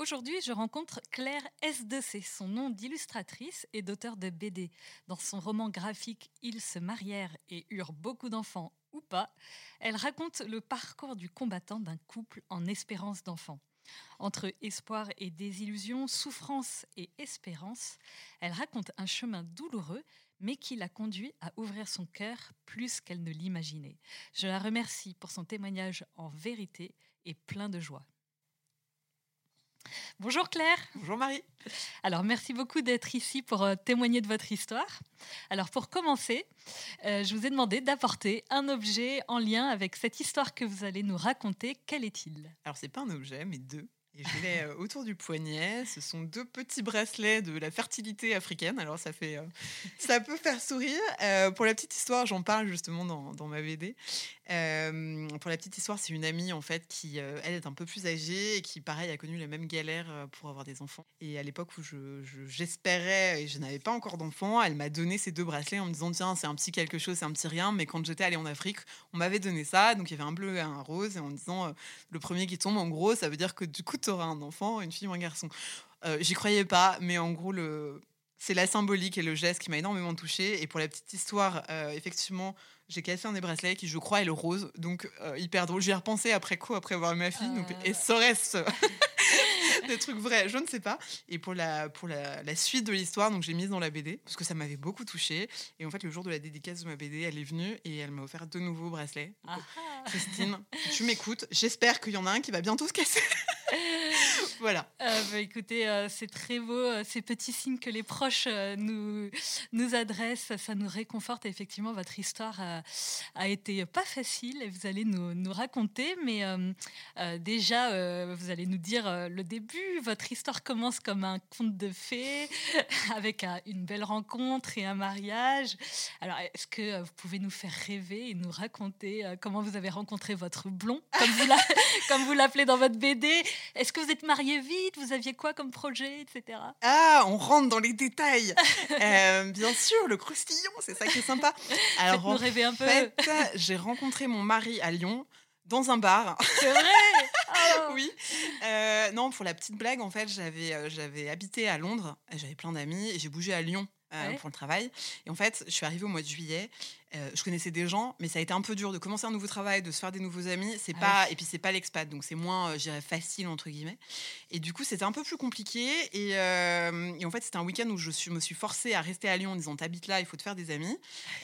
Aujourd'hui, je rencontre Claire S2C, son nom d'illustratrice et d'auteur de BD. Dans son roman graphique Ils se marièrent et eurent beaucoup d'enfants ou pas, elle raconte le parcours du combattant d'un couple en espérance d'enfants. Entre espoir et désillusion, souffrance et espérance, elle raconte un chemin douloureux, mais qui l'a conduit à ouvrir son cœur plus qu'elle ne l'imaginait. Je la remercie pour son témoignage en vérité et plein de joie. Bonjour Claire. Bonjour Marie. Alors merci beaucoup d'être ici pour euh, témoigner de votre histoire. Alors pour commencer, euh, je vous ai demandé d'apporter un objet en lien avec cette histoire que vous allez nous raconter. Quel est-il? Alors c'est pas un objet, mais deux. Et je l'ai euh, autour du poignet. Ce sont deux petits bracelets de la fertilité africaine. Alors ça fait, ça peut faire sourire. pour la petite histoire, j'en parle justement dans, dans ma BD. Euh, pour la petite histoire, c'est une amie en fait qui, euh, elle, est un peu plus âgée et qui, pareil, a connu les mêmes galères euh, pour avoir des enfants. Et à l'époque où j'espérais je, et je n'avais pas encore d'enfants, elle m'a donné ces deux bracelets en me disant tiens, c'est un petit quelque chose, c'est un petit rien. Mais quand j'étais allée en Afrique, on m'avait donné ça, donc il y avait un bleu et un rose, et en me disant le premier qui tombe, en gros, ça veut dire que du coup, tu auras un enfant, une fille ou un garçon. J'y croyais pas, mais en gros, le c'est la symbolique et le geste qui m'a énormément touchée. Et pour la petite histoire, effectivement, j'ai cassé un des bracelets qui, je crois, est le rose. Donc, euh, hyper drôle. J'y ai repensé après coup, après avoir ma fille. Donc, et serait-ce des trucs vrais Je ne sais pas. Et pour la, pour la, la suite de l'histoire, donc j'ai mise dans la BD parce que ça m'avait beaucoup touchée. Et en fait, le jour de la dédicace de ma BD, elle est venue et elle m'a offert deux nouveaux bracelets. Ah ah. Christine, tu m'écoutes, j'espère qu'il y en a un qui va bientôt se casser. voilà. Euh, bah, écoutez, euh, c'est très beau, euh, ces petits signes que les proches nous, nous adressent, ça nous réconforte. effectivement, votre histoire a été pas facile et vous allez nous, nous raconter, mais déjà, vous allez nous dire le début. Votre histoire commence comme un conte de fées, avec une belle rencontre et un mariage. Alors, est-ce que vous pouvez nous faire rêver et nous raconter comment vous avez rencontré votre blond, comme vous l'appelez dans votre BD Est-ce que vous êtes marié vite? Vous aviez quoi comme projet, etc. Ah, on rentre dans les détails. Euh, bien sûr, le croustillon, c'est ça qui est sympa. Alors, rêver un peu. j'ai rencontré mon mari à Lyon dans un bar. C'est vrai? Oh. Oui. Euh, non, pour la petite blague, en fait, j'avais euh, j'avais habité à Londres, j'avais plein d'amis et j'ai bougé à Lyon pour le travail. Et en fait, je suis arrivée au mois de juillet euh, je connaissais des gens, mais ça a été un peu dur de commencer un nouveau travail, de se faire des nouveaux amis. C'est ah pas et puis c'est pas l'expat, donc c'est moins, euh, facile entre guillemets. Et du coup, c'était un peu plus compliqué. Et, euh, en fait, c'était un week-end où je me suis forcée à rester à Lyon en disant t'habites là, il faut te faire des amis.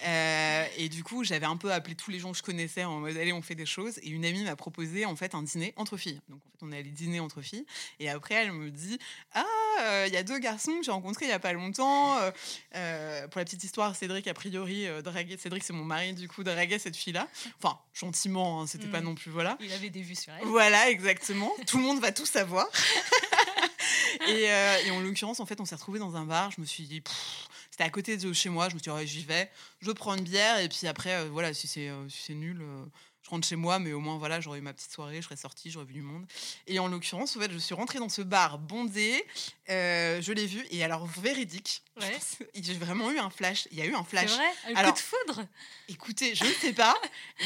et du coup, j'avais un peu appelé tous les gens que je connaissais en mode allez, on fait des choses. Et une amie m'a proposé en fait un dîner entre filles. Donc en fait, on est allé dîner entre filles. Et après, elle me dit ah, il y a deux garçons que j'ai rencontrés il y a pas longtemps. pour la petite histoire, Cédric a priori dragué Cédric c'est mon mari, du coup, draguait cette fille-là. Enfin, gentiment, hein, c'était pas mm. non plus, voilà. Il avait des vues sur elle. Voilà, exactement. tout le monde va tout savoir. Euh, et, en l'occurrence, en fait, on s'est retrouvés dans un bar. Je me suis dit, c'était à côté de chez moi. Je me suis dit, j'y vais. Je prends une bière. Et puis après, euh, voilà, si c'est euh, si nul, je rentre chez moi, mais au moins, voilà, j'aurais eu ma petite soirée, je serais sortie, j'aurais vu du monde. Et en l'occurrence, en fait, je suis rentrée dans ce bar bondé, euh, je l'ai vu, et alors, véridique, ouais. j'ai vraiment eu un flash. Il y a eu un flash. C'est vrai Un alors, coup de foudre Écoutez, je ne sais pas,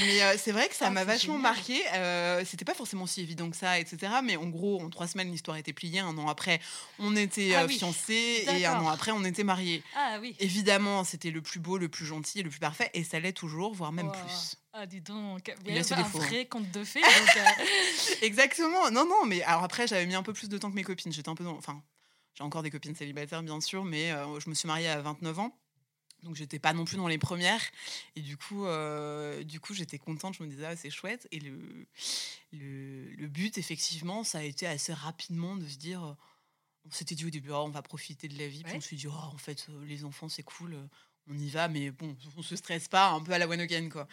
mais euh, c'est vrai que ça ah, m'a vachement marqué. Euh, C'était pas forcément si évident que ça, etc. Mais en gros, en trois semaines, l'histoire était pliée. Un an après, on était ah fiancés, et un an après, on était mariés. Ah oui. Évidemment, c'était le plus beau, le plus gentil, le plus parfait, et ça l'est toujours, voire même plus. Ah, dis donc, il y a un vrai conte de fées. Euh. Exactement. Non, non, mais alors après, j'avais mis un peu plus de temps que mes copines. J'étais un peu dans. Enfin, j'ai encore des copines célibataires, bien sûr, mais euh, je me suis mariée à 29 ans. Donc j'étais pas non plus dans les premières et du coup euh, du coup j'étais contente, je me disais ah, c'est chouette et le, le, le but effectivement ça a été assez rapidement de se dire on s'était dit au début oh, on va profiter de la vie puis Ouais. on s'est dit oh, en fait les enfants c'est cool on y va mais bon on se stresse pas un peu à la one again quoi.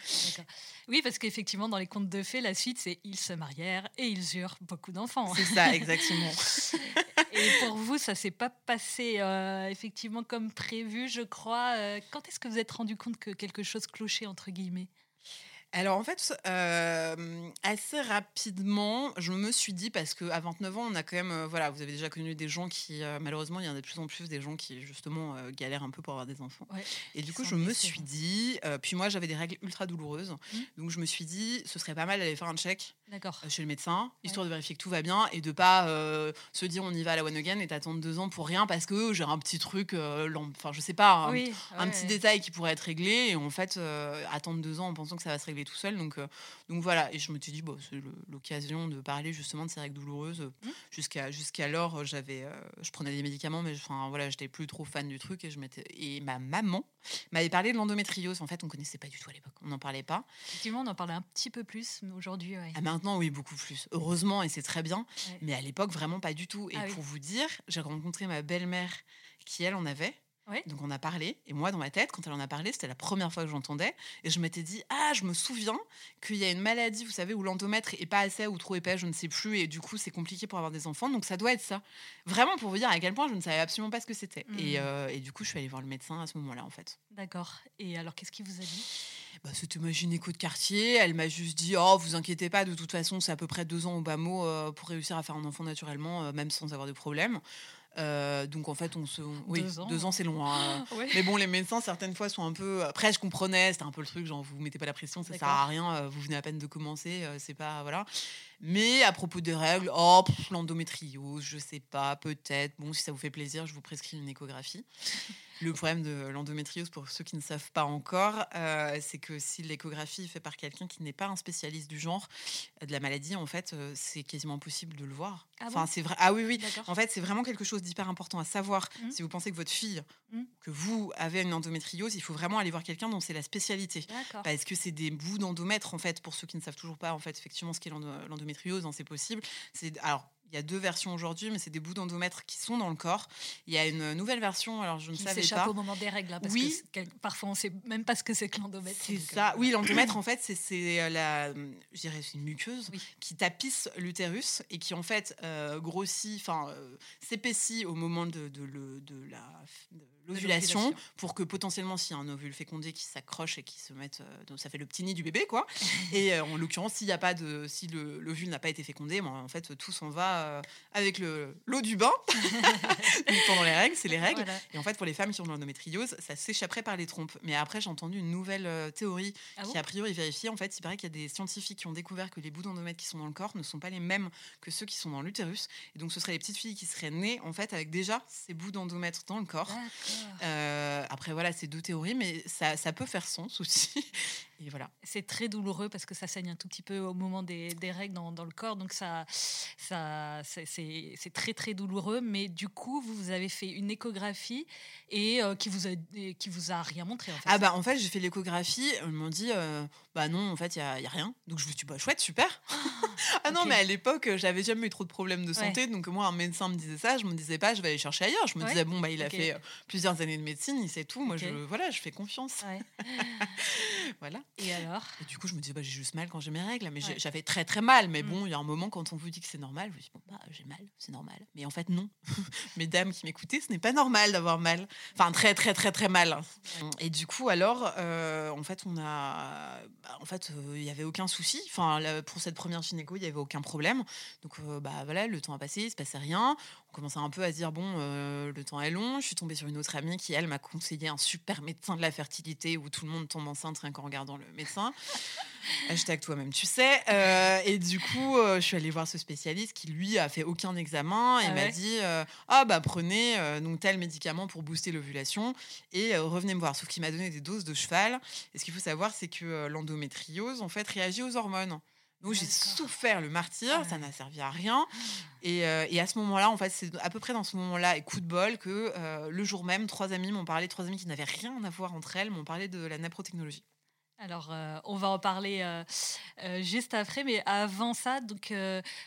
Oui, parce qu'effectivement, dans les contes de fées, la suite, c'est ils se marièrent et ils eurent beaucoup d'enfants. C'est ça exactement. Et pour vous, ça s'est pas passé euh, effectivement comme prévu, je crois. Euh, quand est-ce que vous êtes rendu compte que quelque chose clochait entre guillemets? Alors en fait, euh, assez rapidement, je me suis dit, parce qu'à 29 ans, on a quand même, euh, voilà, vous avez déjà connu des gens qui, euh, malheureusement, il y en a de plus en plus des gens qui, justement, galèrent un peu pour avoir des enfants. Ouais, Et du coup, je me suis dit, puis moi, j'avais des règles ultra douloureuses, Mhm. donc je me suis dit, ce serait pas mal d'aller faire un check chez le médecin, histoire de vérifier que tout va bien et de pas se dire on y va à la one again et t'attendre deux ans pour rien parce que j'ai un petit truc, enfin, je sais pas, un, oui, un petit détail qui pourrait être réglé et en fait attendre deux ans en pensant que ça va se régler tout seul donc euh, donc voilà. Et je me suis dit bon c'est l'occasion de parler justement de ces règles douloureuses. Mhm. jusqu'à jusqu'alors euh, j'avais euh, je prenais des médicaments mais enfin voilà j'étais plus trop fan du truc et je m'étais et ma maman m'avait parlé de l'endométriose. En fait on connaissait pas du tout à l'époque. On n'en parlait pas. Effectivement, on en parlait un petit peu plus, aujourd'hui, ouais. Ah, maintenant oui beaucoup plus. Heureusement et c'est très bien. Ouais. mais à l'époque vraiment pas du tout. Et Ah oui. pour vous dire j'ai rencontré ma belle-mère qui elle en avait Ouais. donc on a parlé, et moi dans ma tête, quand elle en a parlé, c'était la première fois que j'entendais, et je m'étais dit, ah, je me souviens qu'il y a une maladie, vous savez, où l'endomètre est pas assez ou trop épais, je ne sais plus, et du coup c'est compliqué pour avoir des enfants, donc ça doit être ça. Vraiment pour vous dire à quel point je ne savais absolument pas ce que c'était. Et, euh, et du coup je suis allée voir le médecin à ce moment-là en fait. D'accord. Et alors, qu'est-ce qu'il vous a dit? Bah, c'était ma gynéco de quartier, elle m'a juste dit, oh, vous inquiétez pas, de toute façon c'est à peu près deux ans au bas mot euh, pour réussir à faire un enfant naturellement, euh, même sans avoir de problème. Euh, donc en fait, on se. Oui, Deux ans. deux ans, c'est loin. hein. Ouais. Mais bon, les médecins, certaines fois, sont un peu. Après, je comprenais, c'était un peu le truc, genre, vous mettez pas la pression, ça sert à rien, euh, vous venez à peine de commencer, euh, c'est pas. Voilà. Mais à propos des règles, oh, l'endométriose, je sais pas, peut-être. Bon, si ça vous fait plaisir, je vous prescris une échographie. Le problème de l'endométriose, pour ceux qui ne savent pas encore, euh, c'est que si l'échographie est faite par quelqu'un qui n'est pas un spécialiste du genre euh, de la maladie, en fait, euh, c'est quasiment impossible de le voir. Ah enfin, bon? c'est vrai. Ah oui, oui. En fait, c'est vraiment quelque chose d'hyper important à savoir. Mhm. Si vous pensez que votre fille, Mhm. que vous avez une endométriose, il faut vraiment aller voir quelqu'un dont c'est la spécialité. Parce que c'est des bouts d'endomètre, en fait, pour ceux qui ne savent toujours pas, en fait, effectivement, ce qu'est l'endo- l'endométriose, hein, c'est possible. C'est Alors, il y a deux versions aujourd'hui, mais c'est des bouts d'endomètre qui sont dans le corps. Il y a une nouvelle version, alors je ne Qui savais s'échappe pas. au moment des règles, hein, parce Oui. que parfois on sait même pas ce que c'est que l'endomètre. C'est euh, ça. Oui, l'endomètre, en fait, c'est- euh, la, je dirais, c'est une muqueuse Oui. qui tapisse l'utérus et qui, en fait, euh, grossit, enfin, euh, s'épaissit au moment de, de le- de la de l'ovulation pour que potentiellement, s'il y a un ovule fécondé qui s'accroche et qui se mette, euh, donc ça fait le petit nid du bébé, quoi. et euh, en l'occurrence, s'il y a pas de, si le- l'ovule n'a pas été fécondé, ben, en fait, tout s'en va euh, avec le l'eau du bain. Donc, pendant les règles, c'est les règles. Voilà. Et en fait, pour les femmes qui ont de l'endométriose, ça s'échapperait par les trompes. Mais après, j'ai entendu une nouvelle théorie Ah bon qui, a priori, vérifiée. En fait, il paraît qu'il y a des scientifiques qui ont découvert que les bouts d'endomètre qui sont dans le corps ne sont pas les mêmes que ceux qui sont dans l'utérus. Et donc, ce seraient les petites filles qui seraient nées, en fait, avec déjà ces bouts d'endomètre dans le corps. Euh, après, voilà, c'est deux théories, mais ça, ça peut faire sens aussi. Et voilà. C'est très douloureux parce que ça saigne un tout petit peu au moment des, des règles dans, dans le corps, donc ça, ça, c'est- très très douloureux. Mais du coup, vous, vous avez fait une échographie et euh, qui vous a qui vous a rien montré en fait. Ah bah en fait j'ai fait l'échographie, ils m'ont dit euh, bah non en fait il y a, y a rien. Donc je me suis dit bah chouette super. ah non ok. mais à l'époque j'avais jamais eu trop de problèmes de santé donc moi un médecin me disait ça, je me disais pas je vais aller chercher ailleurs. Je me Ouais, disais bon bah il a fait plusieurs années de médecine, il sait tout. Moi je voilà je fais confiance. Ouais. Voilà. Et alors? Et du coup je me disais bah j'ai juste mal quand j'ai mes règles mais Ouais. j'avais très très mal. Mais Mm. bon il y a un moment quand on vous dit que c'est normal, vous dites bon bah j'ai mal c'est normal. Mais en fait non. Mesdames qui m'écoutez ce n'est pas normal d'avoir mal. Enfin très très très très mal. Et du coup, alors, euh, en fait, on a, bah, en fait, euh, il y avait aucun souci. Enfin, là, pour cette première gynéco, il y avait aucun problème. Donc, euh, bah voilà, le temps a passé, il se passait rien. On commençait un peu à dire bon, euh, le temps est long. Je suis tombée sur une autre amie qui, elle, m'a conseillé un super médecin de la fertilité où tout le monde tombe enceinte rien qu'en regardant le médecin. Hashtag toi-même, tu sais. Euh, et du coup, euh, je suis allée voir ce spécialiste qui, lui, a fait aucun examen et Ah m'a dit Ah, bah prenez donc tel médicament pour booster l'ovulation et revenez me voir. Sauf qu'il m'a donné des doses de cheval. Et ce qu'il faut savoir, c'est que l'endométriose, en fait, réagit aux hormones. Donc j'ai souffert le martyr, ça n'a servi à rien. Et, euh, et à ce moment-là, en fait, c'est à peu près dans ce moment-là, et coup de bol, que euh, le jour même, trois amis m'ont parlé, trois amis qui n'avaient rien à voir entre elles, m'ont parlé de la naprotechnologie. Alors, euh, on va en parler euh, euh, juste après, mais avant ça, donc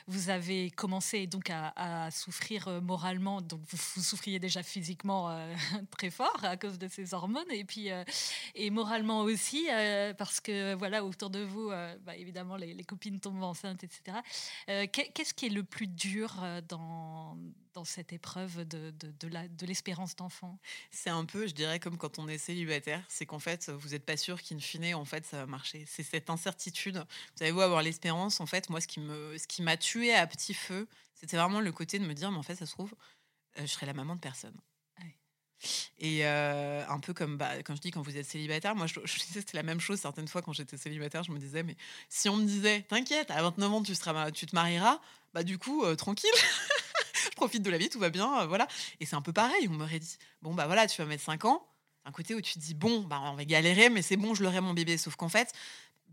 vous avez commencé donc à, souffrir moralement, donc vous, souffriez déjà physiquement très fort à cause de ces hormones, et puis et moralement aussi parce que voilà autour de vous, bah, évidemment les, copines tombent enceintes, etc. Qu'est- Qu'est-ce qui est le plus dur dans dans cette épreuve de, de, de la- de l'espérance d'enfant C'est un peu, je dirais, comme quand on est célibataire, c'est qu'en fait, vous n'êtes pas sûr qu'in fine, en fait, ça va marcher. C'est cette incertitude. Vous avez beau avoir l'espérance, en fait, moi, ce qui me, ce qui m'a tué à petit feu, c'était vraiment le côté de me dire, mais en fait, ça se trouve, euh, je serai la maman de personne. Et euh, un peu comme bah, quand je dis quand vous êtes célibataire, moi je, je disais c'était la même chose certaines fois quand j'étais célibataire, je me disais mais si on me disait t'inquiète à 29 ans tu seras tu te marieras, bah du coup euh, tranquille, profite de la vie, tout va bien, euh, voilà. Et c'est un peu pareil, on m'aurait dit bon bah voilà tu vas mettre 5 ans, un côté où tu te dis bon bah on va galérer mais c'est bon je l'aurai mon bébé, sauf qu'en fait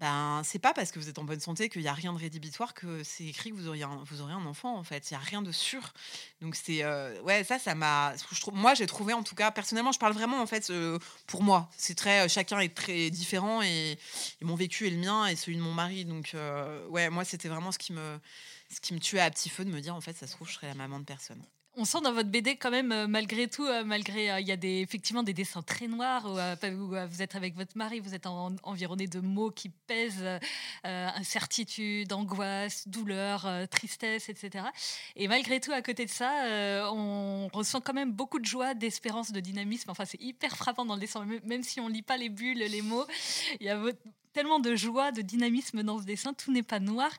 ben c'est pas parce que vous êtes en bonne santé qu'il y a rien de rédhibitoire que c'est écrit que vous auriez un, vous aurez un enfant en fait, il y a rien de sûr. Donc c'est euh, ouais ça ça m'a moi j'ai trouvé en tout cas personnellement je parle vraiment en fait euh, pour moi. C'est très chacun est très différent et, et mon vécu est le mien et celui de mon mari. Donc ouais moi c'était vraiment ce qui me ce qui me tuait à petit feu de me dire en fait ça se trouve je serais la maman de personne. On sent dans votre BD quand même, euh, malgré tout, euh, malgré euh, il y a des, effectivement des dessins très noirs où, vous êtes avec votre mari, vous êtes en- environné de mots qui pèsent, incertitude, angoisse, douleur, tristesse, etc. Et malgré tout, à côté de ça, on ressent quand même beaucoup de joie, d'espérance, de dynamisme. Enfin, c'est hyper frappant dans le dessin, même, si on lit pas les bulles, les mots, il y a vo- tellement de joie, de dynamisme dans ce dessin. Tout n'est pas noir.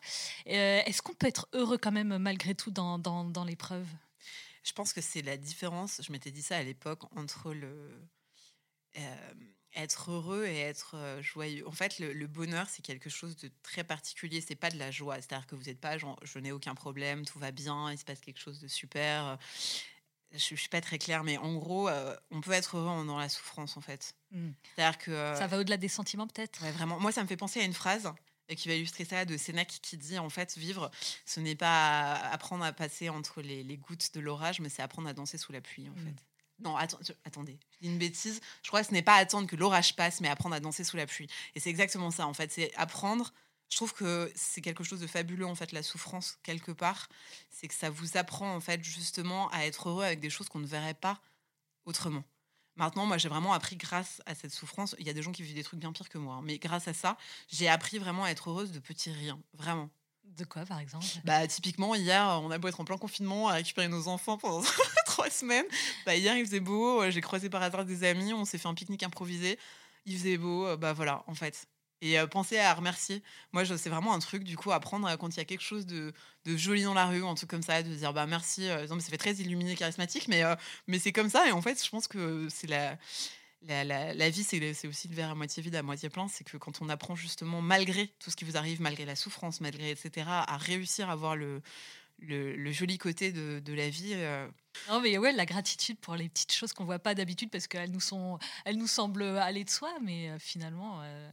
Euh, Est-ce qu'on peut être heureux quand même malgré tout dans, dans, l'épreuve? Je pense que c'est la différence, je m'étais dit ça à l'époque, entre le euh, être heureux et être euh, joyeux. En fait, le, le bonheur, c'est quelque chose de très particulier. C'est pas de la joie. C'est-à-dire que vous n'êtes pas genre, je n'ai aucun problème, tout va bien, il se passe quelque chose de super. Je, je suis pas très claire, mais en gros, euh, on peut être heureux en- dans la souffrance, en fait. Mm. C'est-à-dire que euh, Ça va au-delà des sentiments peut-être? Ouais, vraiment. Moi, ça me fait penser à une phrase euh, qui va illustrer ça de Sénèque qui dit en fait vivre ce n'est pas apprendre à passer entre les, les gouttes de l'orage mais c'est apprendre à danser sous la pluie en Mm. fait non attendez je dis une bêtise je crois que ce n'est pas attendre que l'orage passe mais apprendre à danser sous la pluie et c'est exactement ça en fait c'est apprendre je trouve que c'est quelque chose de fabuleux en fait la souffrance quelque part c'est que ça vous apprend en fait justement à être heureux avec des choses qu'on ne verrait pas autrement Maintenant, moi, j'ai vraiment appris grâce à cette souffrance. Il y a des gens qui vivent des trucs bien pires que moi, hein, mais grâce à ça, j'ai appris vraiment à être heureuse de petits riens, vraiment. De quoi par exemple? Bah, typiquement, hier, on a beau être en plein confinement à récupérer nos enfants pendant trois semaines. Bah, hier, il faisait beau, euh, j'ai croisé par hasard des amis, on s'est fait un pique-nique improvisé. Il faisait beau, euh, bah voilà, en fait. Et euh, penser à remercier. Moi, c'est vraiment un truc, du coup, apprendre quand il y a quelque chose de, de joli dans la rue, un truc comme ça, de dire bah merci. non, mais ça fait très illuminé, charismatique, mais, mais c'est comme ça. Et en fait, je pense que c'est la. La, la- vie, c'est aussi le verre à moitié vide, à moitié plein. C'est que quand on apprend justement, malgré tout ce qui vous arrive, malgré la souffrance, malgré etc., à réussir à voir le, le, le joli côté de, de la vie. euh, Non mais ouais, la gratitude pour les petites choses qu'on voit pas d'habitude parce qu'elles nous sont, elles nous semblent aller de soi, mais euh, finalement euh,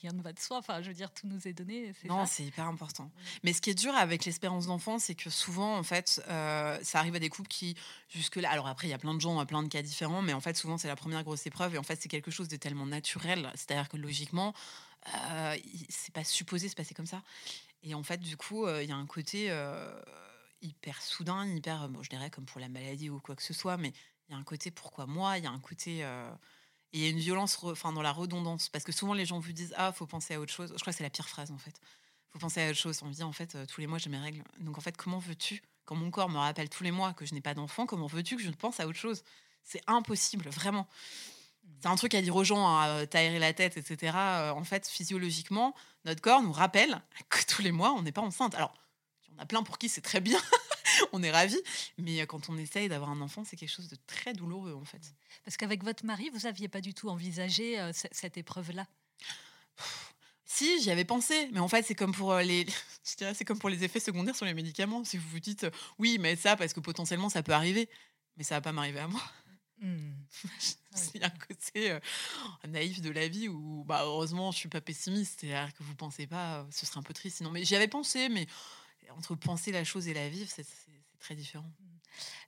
rien ne va de soi. Enfin, je veux dire, tout nous est donné. Non, c'est hyper important. Mais ce qui est dur avec l'espérance d'enfant, c'est que souvent, en fait, euh, ça arrive à des couples qui, jusque-là, alors après, il y a plein de gens, plein de cas différents, mais en fait, souvent, c'est la première grosse épreuve, et en fait, c'est quelque chose de tellement naturel, c'est-à-dire que logiquement, euh, c'est pas supposé se passer comme ça. Et en fait, du coup, euh, il y a un côté euh, hyper soudain, hyper, bon, je dirais comme pour la maladie ou quoi que ce soit, mais il y a un côté pourquoi moi, il y a un côté. euh, il y a une violence dans la redondance. Parce que souvent, les gens vous disent Ah, faut penser à autre chose. Je crois que c'est la pire phrase, en fait. faut penser à autre chose. On me dit En fait, tous les mois, j'ai mes règles. Donc, en fait, comment veux-tu, quand mon corps me rappelle tous les mois que je n'ai pas d'enfant, comment veux-tu que je pense à autre chose? C'est impossible, vraiment. C'est un truc à dire aux gens, hein, t'aérer la tête, etc. Euh, en fait, physiologiquement, notre corps nous rappelle que tous les mois, on n'est pas enceinte. Alors, il y en a plein pour qui c'est très bien, on est ravis, mais euh, quand on essaye d'avoir un enfant, c'est quelque chose de très douloureux, en fait. Parce qu'avec votre mari, vous aviez pas du tout envisagé euh, cette épreuve-là? Si, j'y avais pensé, mais en fait, c'est comme pour les, c'est comme pour les effets secondaires sur les médicaments. Si vous vous dites, oui, mais ça, parce que potentiellement, ça peut arriver, mais ça va pas m'arriver à moi. Hmm. Il y a un côté naïf de la vie où, bah, heureusement, je suis pas pessimiste. C'est-à-dire que vous pensez pas, ce serait un peu triste sinon. Mais j'y avais pensé, mais entre penser la chose et la vivre, c'est très différent.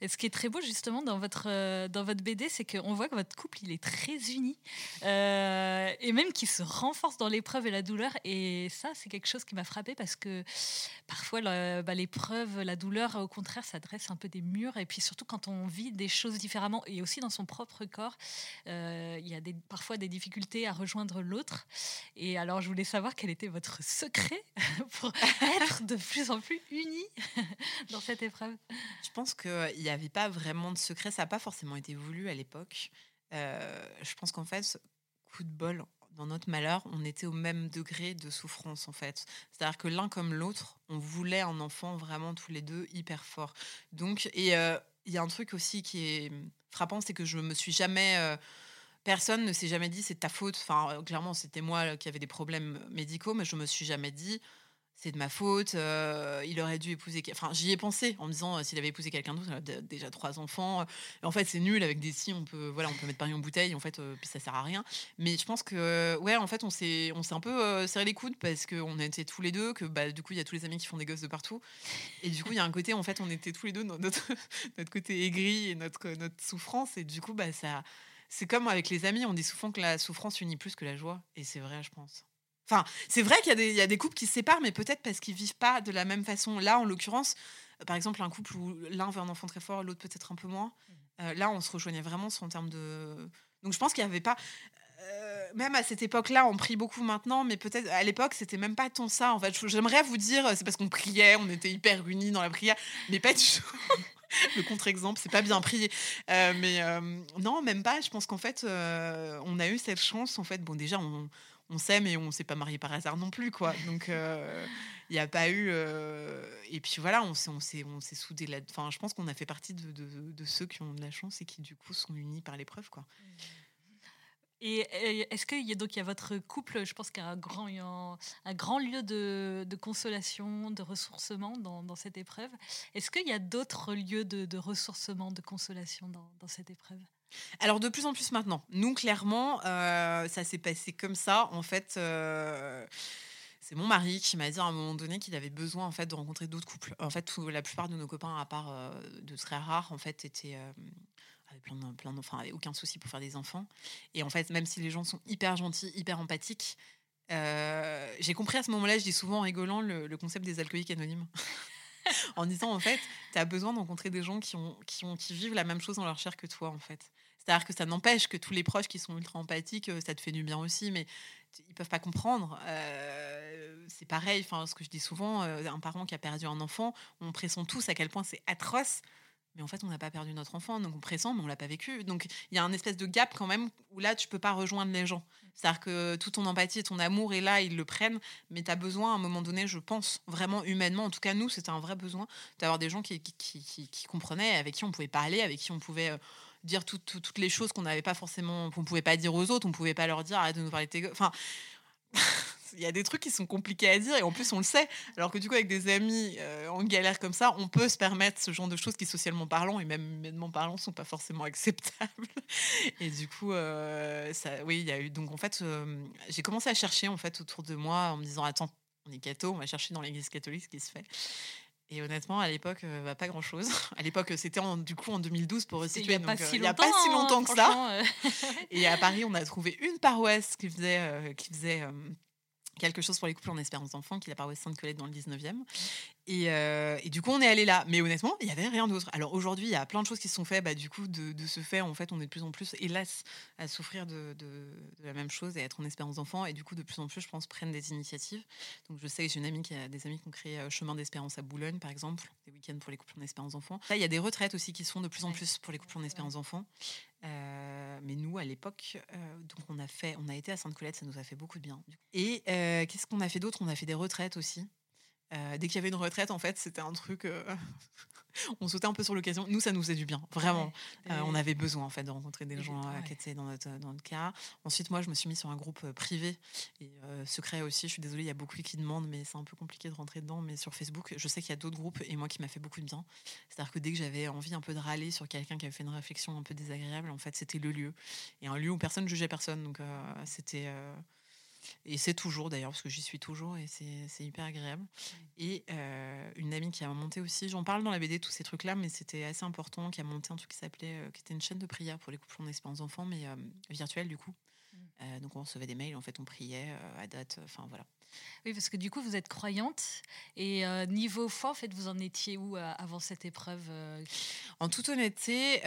Et ce qui est très beau justement dans votre, euh, dans votre BD, c'est qu'on voit que votre couple il est très uni euh, et même qu'il se renforce dans l'épreuve et la douleur. Et ça, c'est quelque chose qui m'a frappé parce que parfois bah, l'épreuve, la douleur, au contraire, ça dresse un peu des murs. Et puis surtout quand on vit des choses différemment et aussi dans son propre corps, euh, il y a des, parfois des difficultés à rejoindre l'autre. Et alors, je voulais savoir quel était votre secret pour être de plus en plus unis dans cette épreuve. Je pense que il n'y avait pas vraiment de secret. Ça n'a pas forcément été voulu à l'époque. Euh, je pense qu'en fait, coup de bol, dans notre malheur, on était au même degré de souffrance en fait. C'est-à-dire que l'un comme l'autre, on voulait un enfant vraiment tous les deux hyper fort. Donc, et euh, il y a un truc aussi qui est frappant, c'est que je me suis jamais euh, personne ne s'est jamais dit c'est ta faute. Enfin, clairement, c'était moi qui avais des problèmes médicaux, mais je me suis jamais dit c'est de ma faute, euh, il aurait dû épouser. Enfin, j'y ai pensé en me disant euh, s'il avait épousé quelqu'un d'autre, il a déjà trois enfants. en fait, c'est nul avec des si, on peut, voilà, on peut mettre Paris en bouteille, en fait, euh, puis ça sert à rien. Mais je pense que, ouais, en fait, on s'est, on un peu serré les coudes parce qu'on était tous les deux, que bah, du coup, il y a tous les amis qui font des gosses de partout. Et du coup, il y a un côté, en fait, on était tous les deux dans notre, notre côté aigri et notre, notre souffrance. Et du coup, bah, ça, c'est comme avec les amis, on dit souvent que la souffrance unit plus que la joie. Et c'est vrai, je pense. Enfin, c'est vrai qu'il y, a des couples qui se séparent, mais peut-être parce qu'ils vivent pas de la même façon. Là, en l'occurrence, euh, par exemple, un couple où l'un veut un enfant très fort, l'autre peut-être un peu moins. Mmh. Euh, là, on se rejoignait vraiment en termes de. Donc, je pense qu'il n'y avait pas. Euh, même à cette époque-là, on prie beaucoup maintenant, mais peut-être à l'époque, c'était même pas tant ça. En fait, j'aimerais vous dire, c'est parce qu'on priait, on était hyper unis dans la prière, mais pas du tout. le contre-exemple, c'est pas bien prier. mais non, même pas. Je pense qu'en fait, on a eu cette chance. En fait, bon, déjà, on, on s'aime et on s'est pas marié par hasard non plus, quoi. Donc, euh, il n'y a pas eu. Euh, et puis voilà, on s'est, on s'est, on s'est soudés là. Enfin, je pense qu'on a fait partie de, de, ceux qui ont de la chance et qui, du coup, sont unis par l'épreuve, quoi. Et est-ce qu'il y a donc il y a votre couple, je pense qu'il y a un grand, un grand lieu de, consolation, de ressourcement dans, cette épreuve. Est-ce qu'il y a d'autres lieux de, ressourcement, de consolation dans cette épreuve? Alors de plus en plus maintenant. Nous, clairement, euh, ça s'est passé comme ça. En fait, euh, c'est mon mari qui m'a dit à un moment donné qu'il avait besoin en fait de rencontrer d'autres couples. En fait, la plupart de nos copains, à part euh, de très rares, en fait, étaient avec plein aucun souci pour faire des enfants. Et en fait, même si les gens sont hyper gentils, hyper empathiques, j'ai compris à ce moment-là, je dis souvent en rigolant, le, concept des alcooliques anonymes. en disant en fait, tu as besoin de rencontrer des gens qui, ont, qui, ont, qui vivent la même chose dans leur chair que toi en fait. C'est-à-dire que ça n'empêche que tous les proches qui sont ultra empathiques, euh, ça te fait du bien aussi, mais ils peuvent pas comprendre. Euh, c'est pareil, enfin, ce que je dis souvent, euh, un parent qui a perdu un enfant, on pressent tous à quel point c'est atroce. Mais en fait, on n'a pas perdu notre enfant, donc on pressent, mais on l'a pas vécu. Donc il y a un espèce de gap quand même où là, tu peux pas rejoindre les gens. C'est-à-dire que toute ton empathie et ton amour est là, ils le prennent, mais tu as besoin à un moment donné, je pense, vraiment humainement, en tout cas nous, c'était un vrai besoin d'avoir des gens qui, qui, qui, qui, comprenaient, avec qui on pouvait parler, avec qui on pouvait dire toutes les choses qu'on n'avait pas forcément, qu'on pouvait pas dire aux autres, on pouvait pas leur dire arrête de nous parler Enfin, il y a des trucs qui sont compliqués à dire et en plus on le sait. Alors que du coup avec des amis euh, en galère comme ça, on peut se permettre ce genre de choses qui socialement parlant et même humainement parlant sont pas forcément acceptables. Et du coup, euh, ça, oui, il y a eu. Donc en fait, euh, j'ai commencé à chercher en fait autour de moi en me disant attends, on est on va chercher dans l'Église catholique ce qui se fait. Et honnêtement, à l'époque, euh, bah, pas grand-chose. À l'époque, c'était du coup en 2012 pour resituer. Il n'y a, pas, si euh, a pas si longtemps que ça. Euh. et à Paris, on a trouvé une paroisse qui faisait, qui faisait quelque chose pour les couples en espérance d'enfants, qui est la paroisse Sainte-Colette dans le 19e. Euh, et, du coup, on est allé là. Mais honnêtement, il n'y avait rien d'autre. Alors aujourd'hui, il y a plein de choses qui se sont faites. Bah, du coup, de, ce fait, en fait, on est de plus en plus, hélas, à souffrir de, la même chose et à être en espérance d'enfant. Et du coup, de plus en plus, je pense, prennent des initiatives. Donc je sais que j'ai une amie qui a des amis qui ont créé euh, Chemin d'espérance à Boulogne, par exemple, des week-ends pour les couples en espérance d'enfants. Là, il y a des retraites aussi qui se font de plus en plus pour les couples en espérance d'enfants. Euh, mais nous, à l'époque, donc on a fait, on a été à Sainte-Colette, ça nous a fait beaucoup de bien. Et qu'est-ce qu'on a fait d'autre? On a fait des retraites aussi. Euh, dès qu'il y avait une retraite, en fait, c'était un truc. Euh, on sautait un peu sur l'occasion. Nous, ça nous faisait du bien, vraiment. Euh, on avait besoin en fait de rencontrer des gens qui étaient dans notre, dans notre cas. Ensuite, moi, je me suis mis sur un groupe privé et secret aussi. Je suis désolée, il y a beaucoup qui demandent, mais c'est un peu compliqué de rentrer dedans. Mais sur Facebook, je sais qu'il y a d'autres groupes et moi qui m'a fait beaucoup de bien. C'est-à-dire que dès que j'avais envie un peu de râler sur quelqu'un qui avait fait une réflexion un peu désagréable, en fait, c'était le lieu et un lieu où personne ne jugeait personne. Donc c'était et c'est toujours d'ailleurs, parce que j'y suis toujours et c'est hyper agréable. Et euh, une amie qui a monté aussi, j'en parle dans la BD, tous ces trucs-là, mais c'était assez important, qui a monté un truc qui s'appelait, euh, qui était une chaîne de prière pour les couples en espérance enfants, mais virtuelle du coup. Mm. donc on recevait des mails, en fait on priait à date, enfin voilà. Oui, parce que du coup vous êtes croyante et niveau foi, en fait vous en étiez où avant cette épreuve En toute honnêteté,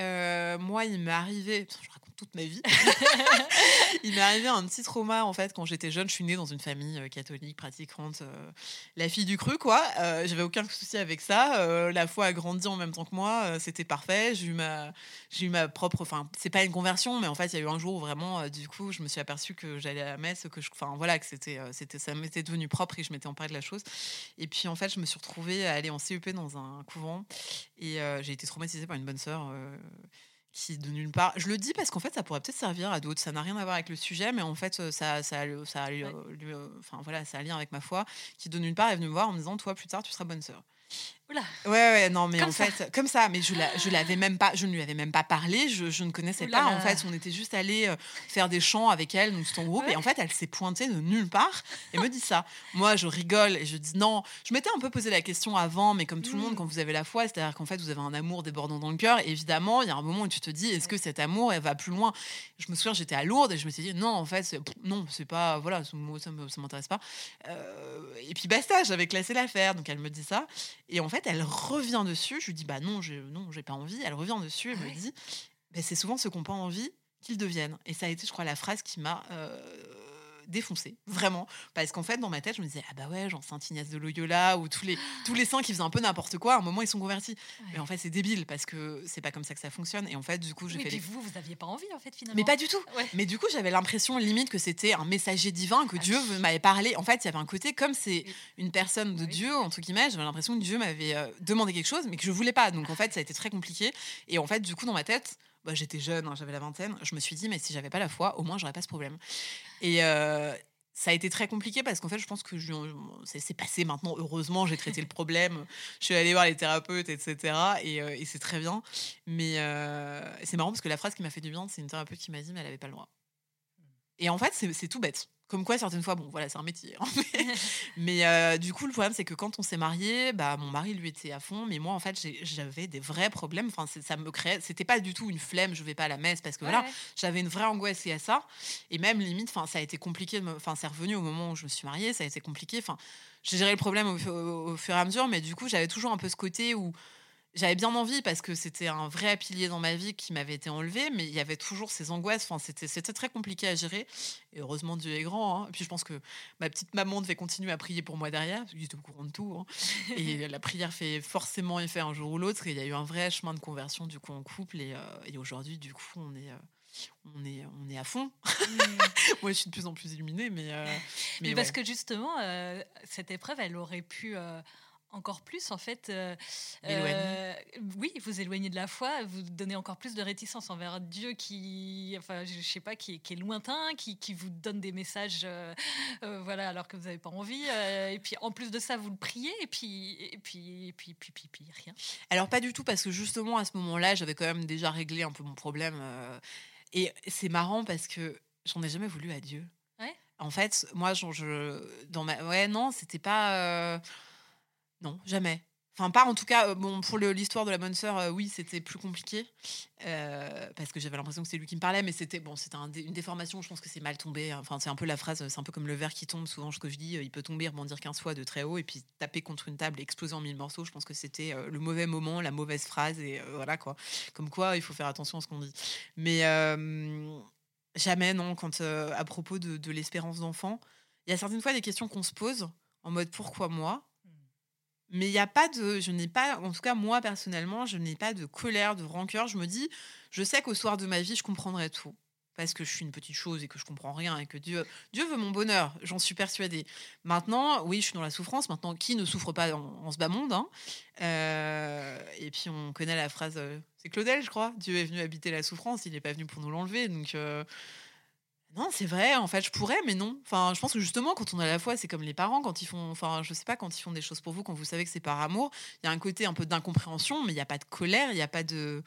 moi il m'est arrivé, je raconte toute ma vie. il m'est arrivé un petit trauma en fait quand j'étais jeune. Je suis née dans une famille euh, catholique pratiquante, euh, la fille du cru quoi. Euh, j'avais aucun souci avec ça. la foi a grandi en même temps que moi, c'était parfait. J'ai eu ma, j'ai eu ma propre. Enfin, c'est pas une conversion, mais en fait, il y a eu un jour où vraiment, du coup, je me suis aperçue que j'allais à la messe, que je, enfin voilà, que c'était, c'était, ça m'était devenu propre et je m'étais emparée de la chose. Et puis en fait, je me suis retrouvée à aller en CEP dans un couvent et j'ai été traumatisée par une bonne sœur qui de nulle part. Je le dis parce qu'en fait, ça pourrait peut-être servir à d'autres. Ça n'a rien à voir avec le sujet, mais en fait, euh, ça, ça, ça, a, euh, enfin voilà, ça a lien avec ma foi. Qui de nulle part est venu me voir en me disant, toi, plus tard, tu seras bonne sœur. Ouais, ouais, non, mais en fait, comme ça, mais je, la, je l'avais même pas, je ne lui avais même pas parlé, je, je ne connaissais pas. En fait, on était juste allé euh, faire des chants avec elle, nous, son groupe, et en fait, elle s'est pointée de nulle part et me dit ça. Moi, je rigole et je dis non. Je m'étais un peu posé la question avant, mais comme tout le monde, mm. quand vous avez la foi, c'est-à-dire qu'en fait, vous avez un amour débordant dans le cœur. Évidemment, il y a un moment où tu te dis, est-ce que cet amour, elle va plus loin? Je me souviens, j'étais à Lourdes et je me suis dit, non, en fait, c'est, non, c'est pas, voilà, ça, ça m'intéresse pas. Euh, et puis basta, j'avais classé l'affaire, donc elle me dit ça. Et en fait, elle revient dessus. Je lui dis bah non, je, non, j'ai pas envie. Elle revient dessus. Elle ah me dit bah, c'est souvent ceux qui n'ont pas envie qu'ils deviennent. Et ça a été, je crois, la phrase qui m'a euh, défoncé, vraiment. Parce qu'en fait, dans ma tête, je me disais, ah bah ouais, genre Saint Ignace de Loyola ou tous les, tous les saints qui faisaient un peu n'importe quoi, à un moment, ils sont convertis. Mais en fait, c'est débile parce que c'est pas comme ça que ça fonctionne. Et en fait, du coup, j'ai fait. Et vous, vous aviez pas envie, en fait, finalement. Mais pas du tout. Mais du coup, j'avais l'impression limite que c'était un messager divin, que ah Dieu m'avait parlé. En fait, il y avait un côté, comme c'est une personne de Dieu, entre guillemets, j'avais l'impression que Dieu m'avait euh, demandé quelque chose, mais que je voulais pas. Donc en fait, ça a été très compliqué. Et en fait, du coup, dans ma tête, bah, j'étais jeune, hein, j'avais la vingtaine, je me suis dit, mais si j'avais pas la foi, au moins j'aurais pas ce problème. Et, euh, ça a été très compliqué parce qu'en fait, je pense que c'est passé maintenant. Heureusement, j'ai traité le problème. Je suis allée voir les thérapeutes, etc. Euh, et, c'est très bien. Mais euh, c'est marrant parce que la phrase qui m'a fait du bien, c'est une thérapeute qui m'a dit, mais elle n'avait pas le droit. Et en fait, c'est tout bête. Comme quoi, certaines fois, bon, voilà, c'est un métier. Hein, mais euh, du coup, le problème, c'est que quand on s'est marié, bah, mon mari, lui, était à fond. Mais moi, en fait, j'avais des vrais problèmes. Enfin, ça me créait. C'était pas du tout une flemme, je vais pas à la messe, parce que voilà, j'avais une vraie angoisse et à ça. Et même, limite, enfin, ça a été compliqué. Enfin, c'est revenu au moment où je me suis mariée, ça a été compliqué. Enfin, j'ai géré le problème au, fur et à mesure, mais du coup, j'avais toujours un peu ce côté où j'avais bien envie parce que c'était un vrai pilier dans ma vie qui m'avait été enlevé, mais il y avait toujours ces angoisses. Enfin, c'était, c'était très compliqué à gérer. Et heureusement, Dieu est grand. Hein. Et puis, je pense que ma petite maman devait continuer à prier pour moi derrière, parce qu'il au courant de tout. Hein. et la prière fait forcément effet un jour ou l'autre. Et il y a eu un vrai chemin de conversion du coup en couple. Et, euh, aujourd'hui, du coup, on est. Euh, on est, on est à fond. Mmh. Moi, je suis de plus en plus illuminée, mais. Euh, mais, parce que justement, cette épreuve, elle aurait pu encore plus en fait euh, euh, oui vous éloignez de la foi vous donnez encore plus de réticence envers Dieu qui enfin je sais pas qui, qui est lointain qui, qui, vous donne des messages euh, voilà alors que vous n'avez pas envie et puis en plus de ça vous le priez et puis et puis et puis, puis, puis, puis, rien. Alors pas du tout parce que justement à ce moment-là j'avais quand même déjà réglé un peu mon problème et c'est marrant parce que j'en ai jamais voulu à Dieu. Ouais. en fait moi je, je dans ma ouais non c'était pas non, jamais. Enfin, pas en tout cas, euh, bon, pour l'histoire de la bonne sœur, euh, oui, c'était plus compliqué. Euh, parce que j'avais l'impression que c'est lui qui me parlait, mais c'était bon, c'était une déformation. Je pense que c'est mal tombé. Enfin, c'est un peu la phrase, c'est un peu comme le verre qui tombe. Souvent, ce que je dis, il peut tomber, rebondir 15 fois de très haut et puis taper contre une table et exploser en mille morceaux. Je pense que c'était le mauvais moment, la mauvaise phrase et voilà quoi. Comme quoi, il faut faire attention à ce qu'on dit. Mais jamais, non, quand à propos de, de l'espérance d'enfant, il y a certaines fois des questions qu'on se pose en mode pourquoi moi? Mais il n'y a pas de. Je n'ai pas. En tout cas, moi, personnellement, je n'ai pas de colère, de rancœur. Je me dis, je sais qu'au soir de ma vie, je comprendrai tout. parce que je suis une petite chose et que je comprends rien et que Dieu, Dieu veut mon bonheur, j'en suis persuadée. Maintenant, oui, je suis dans la souffrance. Maintenant, qui ne souffre pas en, ce bas monde hein euh, Et puis, on connaît la phrase, euh, c'est Claudel, je crois. Dieu est venu habiter la souffrance, il n'est pas venu pour nous l'enlever. Donc, euh, non, c'est vrai. En fait, je pourrais, mais non. Je pense que justement, quand on a la foi, c'est comme les parents quand ils font, enfin, je sais pas, quand ils font des choses pour vous, quand vous savez que c'est par amour, il y a un côté un peu d'incompréhension, mais il n'y a pas de colère, il n'y a pas de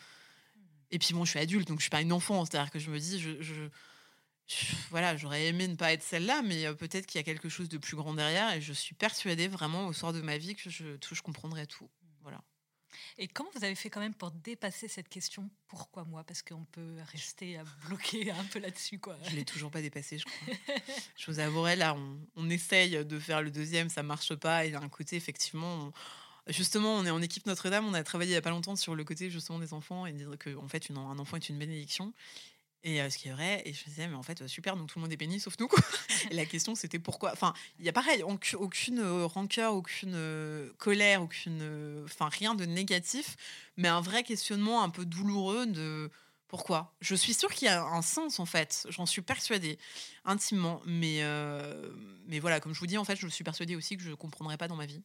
et puis bon, je suis adulte, donc je suis pas une enfant. C'est-à-dire que je me dis, je, voilà, j'aurais aimé ne pas être celle-là, mais euh, peut-être qu'il y a quelque chose de plus grand derrière. Et je suis persuadée vraiment au soir de ma vie que je, je comprendrai tout. Voilà. Et comment vous avez fait quand même pour dépasser cette question? Pourquoi moi? Parce qu'on peut rester à bloquer un peu là-dessus. quoi. Je l'ai toujours pas dépassé, je crois. je vous avouerai, là, on, on, essaye de faire le deuxième, ça marche pas. Et d'un côté, effectivement, Justement, on est en équipe Notre-Dame, on a travaillé il n'y a pas longtemps sur le côté justement des enfants et dire que en fait, un enfant est une bénédiction. Et euh, ce qui est vrai, et je me disais, mais en fait, super, donc tout le monde est béni sauf nous. Quoi. Et la question, c'était pourquoi? Enfin, il y a pareil, aucune rancœur, aucune euh, colère, aucune. Enfin, rien de négatif, mais un vrai questionnement un peu douloureux de pourquoi? Je suis sûre qu'il y a un sens, en fait. J'en suis persuadée, intimement. Mais, mais voilà, comme je vous dis, en fait, je suis persuadée aussi que je ne comprendrai pas dans ma vie.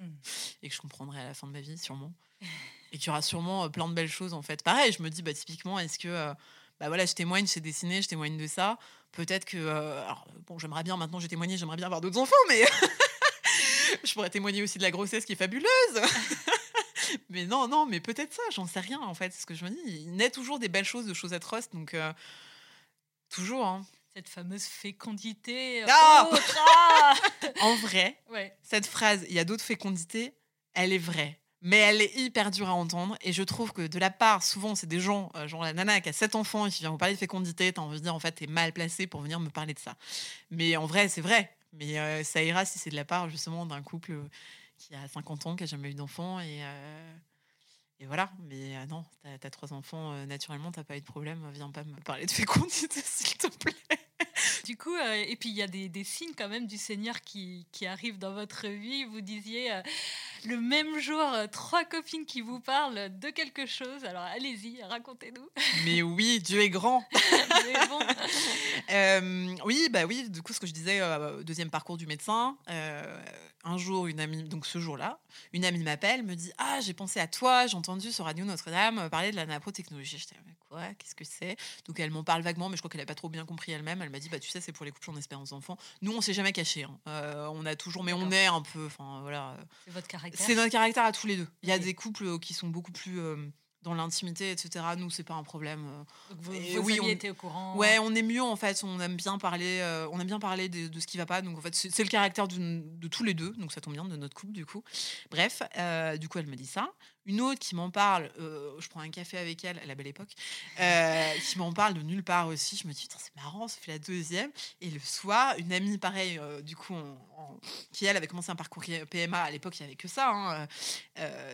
Mm. et que je comprendrai à la fin de ma vie, sûrement. et qu'il y aura sûrement plein de belles choses, en fait. Pareil, je me dis, bah, typiquement, est-ce que. Euh, bah voilà, je témoigne, je sais dessiner, je témoigne de ça. Peut-être que. Euh, alors, bon, j'aimerais bien, maintenant j'ai témoigné, j'aimerais bien avoir d'autres enfants, mais. je pourrais témoigner aussi de la grossesse qui est fabuleuse. mais non, non, mais peut-être ça, j'en sais rien, en fait. C'est ce que je me dis. Il naît toujours des belles choses, de choses atroces, donc. toujours, hein cette fameuse fécondité. Ah ah en vrai, cette phrase, il y a d'autres fécondités, elle est vraie. Mais elle est hyper dure à entendre. Et je trouve que de la part, souvent, c'est des gens, euh, genre la nana qui a 7 enfants et qui vient vous parler de fécondité, t'as envie de dire, en fait, t'es mal placé pour venir me parler de ça. Mais en vrai, c'est vrai. Mais euh, ça ira si c'est de la part, justement, d'un couple qui a 50 ans, qui a jamais eu d'enfant. Et, euh, et voilà, mais non, t'as as trois enfants, naturellement, t'as pas eu de problème. Viens pas me parler de fécondité, s'il te plaît. Du coup, euh, et puis il y a des, des, signes quand même du Seigneur qui, qui arrivent dans votre vie. Vous disiez euh, le même jour, euh, trois copines qui vous parlent de quelque chose. Alors allez-y, racontez-nous. Mais oui, Dieu est grand. bon. oui, bah oui, du coup, ce que je disais, deuxième parcours du médecin un jour, une amie, donc ce jour-là, une amie m'appelle, me dit Ah, j'ai pensé à toi, j'ai entendu sur Radio Notre-Dame parler de la naprotechnologie. J'étais Quoi? Qu'est-ce que c'est? Donc elle m'en parle vaguement, mais je crois qu'elle n'a pas trop bien compris elle-même. Elle m'a dit Bah, tu sais, c'est pour les couples en espérance d'enfants. Nous, on s'est jamais caché. Hein. Euh, on a toujours, mais on est un peu. Enfin, voilà. C'est votre caractère. C'est notre caractère à tous les deux. Il y a des couples qui sont beaucoup plus. Euh, dans l'intimité, etc. Nous, c'est pas un problème. vous, oui, on, était au courant. Ouais, on est mieux en fait. On aime bien parler. Euh, on aime bien parler de, de, ce qui va pas. Donc en fait, c'est le caractère de tous les deux. Donc ça tombe bien de notre couple du coup. Bref, euh, du coup, elle me dit ça. Une autre qui m'en parle, euh, je prends un café avec elle à la belle époque, euh, qui m'en parle de nulle part aussi. Je me dis, c'est marrant, ça fait la deuxième. Et le soir, une amie, pareil, euh, du coup, qui elle avait commencé un parcours PMA à l'époque, il n'y avait que ça. Hein,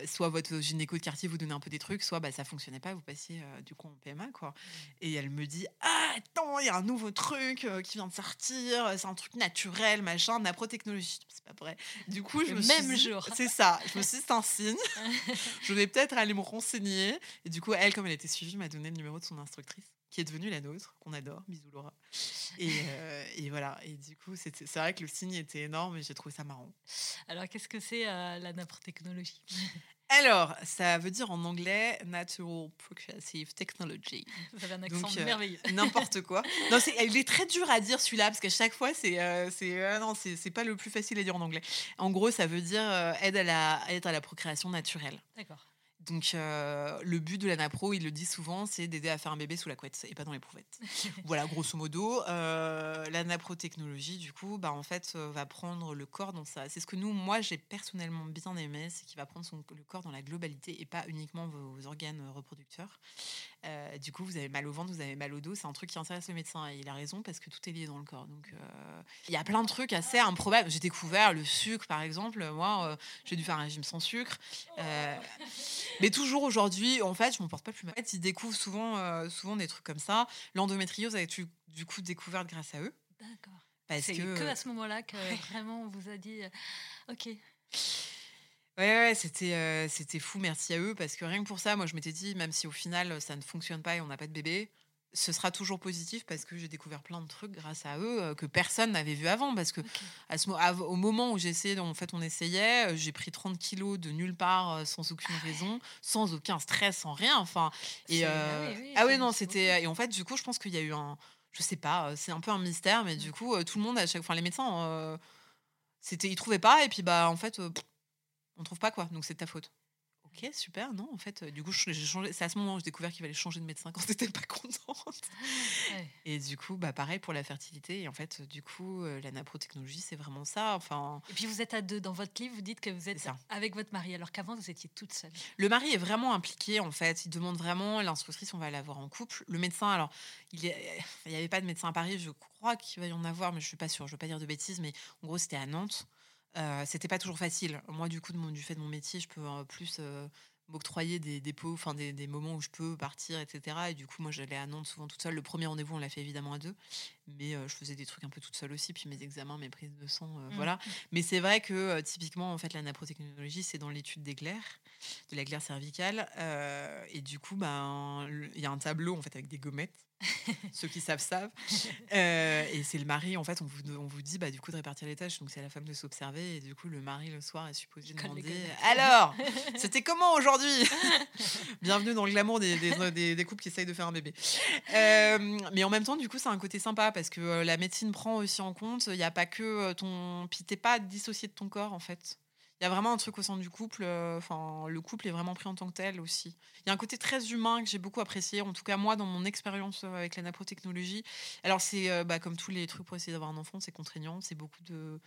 soit votre gynéco de quartier vous donnait un peu des trucs, soit bah, ça fonctionnait pas, vous passiez du coup en PMA. Quoi. Et elle me dit, ah, attends, il y a un nouveau truc qui vient de sortir, c'est un truc naturel, machin, naprotechnologie. C'est pas vrai. Du coup, je le me même jour. C'est ça. Je me suis dit, c'est un signe. je vais peut-être aller me renseigner. Et du coup, elle, comme elle était suivie, m'a donné le numéro de son instructrice, qui est devenue la nôtre, qu'on adore. Bisous Laura. Et, euh, et, voilà. Et du coup, c'est vrai que le signe était énorme et j'ai trouvé ça marrant. Alors, qu'est-ce que c'est euh, la naprotechnologie alors, ça veut dire en anglais Natural Progressive Technology. Vous avez un accent euh, merveilleux. N'importe quoi. Non, il est très dur à dire celui-là parce qu'à chaque fois, c'est euh, c'est non, c'est pas le plus facile à dire en anglais. En gros, ça veut dire aide à la aide à la procréation naturelle. D'accord. Donc, euh, le but de l'anapro, il le dit souvent, c'est d'aider à faire un bébé sous la couette et pas dans les pouvettes. voilà, grosso modo. Euh, l'anapro-technologie, du coup, bah, en fait, euh, va prendre le corps dans ça. C'est ce que nous, moi, j'ai personnellement bien aimé, c'est qu'il va prendre son, le corps dans la globalité et pas uniquement vos organes reproducteurs. Euh, du coup, vous avez mal au ventre, vous avez mal au dos. C'est un truc qui intéresse le médecin. Et il a raison parce que tout est lié dans le corps. Donc, il y a plein de trucs assez improbables. J'ai découvert le sucre, par exemple. Moi, j'ai dû faire un régime sans sucre. Mais toujours aujourd'hui, en fait, je m'en porte pas plus mal. En fait, ils découvrent souvent, souvent des trucs comme ça. L'endométriose a été du coup découverte grâce à eux? D'accord. C'est que... que à ce moment-là que vraiment on vous a dit OK. Ouais, ouais c'était, euh, c'était fou, merci à eux, parce que rien que pour ça, moi je m'étais dit, même si au final ça ne fonctionne pas et on n'a pas de bébé, ce sera toujours positif parce que j'ai découvert plein de trucs grâce à eux euh, que personne n'avait vu avant. Parce que à ce, au moment où j'essayais, en fait, on essayait, euh, j'ai pris 30 kilos de nulle part euh, sans aucune ah raison, sans aucun stress, sans rien. Enfin, et ah oui, ah ouais, non, c'était. Et en fait, du coup, je pense qu'il y a eu un. Je sais pas, c'est un peu un mystère, mais du coup, tout le monde, à chaque fois, les médecins, c'était, ils trouvaient pas, et puis, bah, en fait, on trouve pas quoi, donc c'est ta faute. Ok, super. Non, en fait, du coup, j'ai changé. C'est à ce moment où j'ai découvert qu'il fallait changer de médecin quand j'étais pas contente. Et du coup, bah pareil pour la fertilité. Et en fait, du coup, euh, la naprotechnologie, c'est vraiment ça. Enfin. Et puis vous êtes à deux dans votre livre. Vous dites que vous êtes avec votre mari, alors qu'avant vous étiez toute seule. Le mari est vraiment impliqué. En fait, il demande vraiment l'instructrice. On va l'avoir en couple. Le médecin, alors, il n'y avait pas de médecin à Paris. Je crois qu'il va y en avoir, mais je suis pas sûre. Je veux pas dire de bêtises, mais en gros, c'était à Nantes. Euh, c'était pas toujours facile. Moi, du coup, du fait de mon métier, je peux euh, plus euh, m'octroyer des dépôts, enfin des, des, moments où je peux partir, etc. Et du coup, moi, j'allais à Nantes souvent toute seule. Le premier rendez-vous, on l'a fait évidemment à deux, mais je faisais des trucs un peu toute seule aussi, puis mes examens, mes prises de sang, mmh. voilà. Mais c'est vrai que typiquement, en fait, la naprotechnologie, c'est dans l'étude des glaires, de la glaire cervicale, et du coup, ben, il y a un tableau en fait avec des gommettes Ceux qui savent savent. Euh, et c'est le mari, en fait, on vous, on vous dit bah, du coup de répartir les tâches. Donc c'est à la femme de s'observer. Et du coup, le mari, le soir, est supposé demander Alors, c'était comment aujourd'hui? Bienvenue dans le glamour des, des, des, couples qui essayent de faire un bébé. Euh, mais en même temps, du coup, c'est un côté sympa parce que euh, la médecine prend aussi en compte. Il n'y a pas que ton. Puis t'es pas dissocié de ton corps, en fait il y a vraiment un truc au sein du couple. Euh, enfin, le couple est vraiment pris en tant que tel aussi. Il y a un côté très humain que j'ai beaucoup apprécié. En tout cas, moi, dans mon expérience euh, avec la naprotechnologie. Alors, c'est euh, bah, comme tous les trucs pour essayer d'avoir un enfant, c'est contraignant, c'est beaucoup de,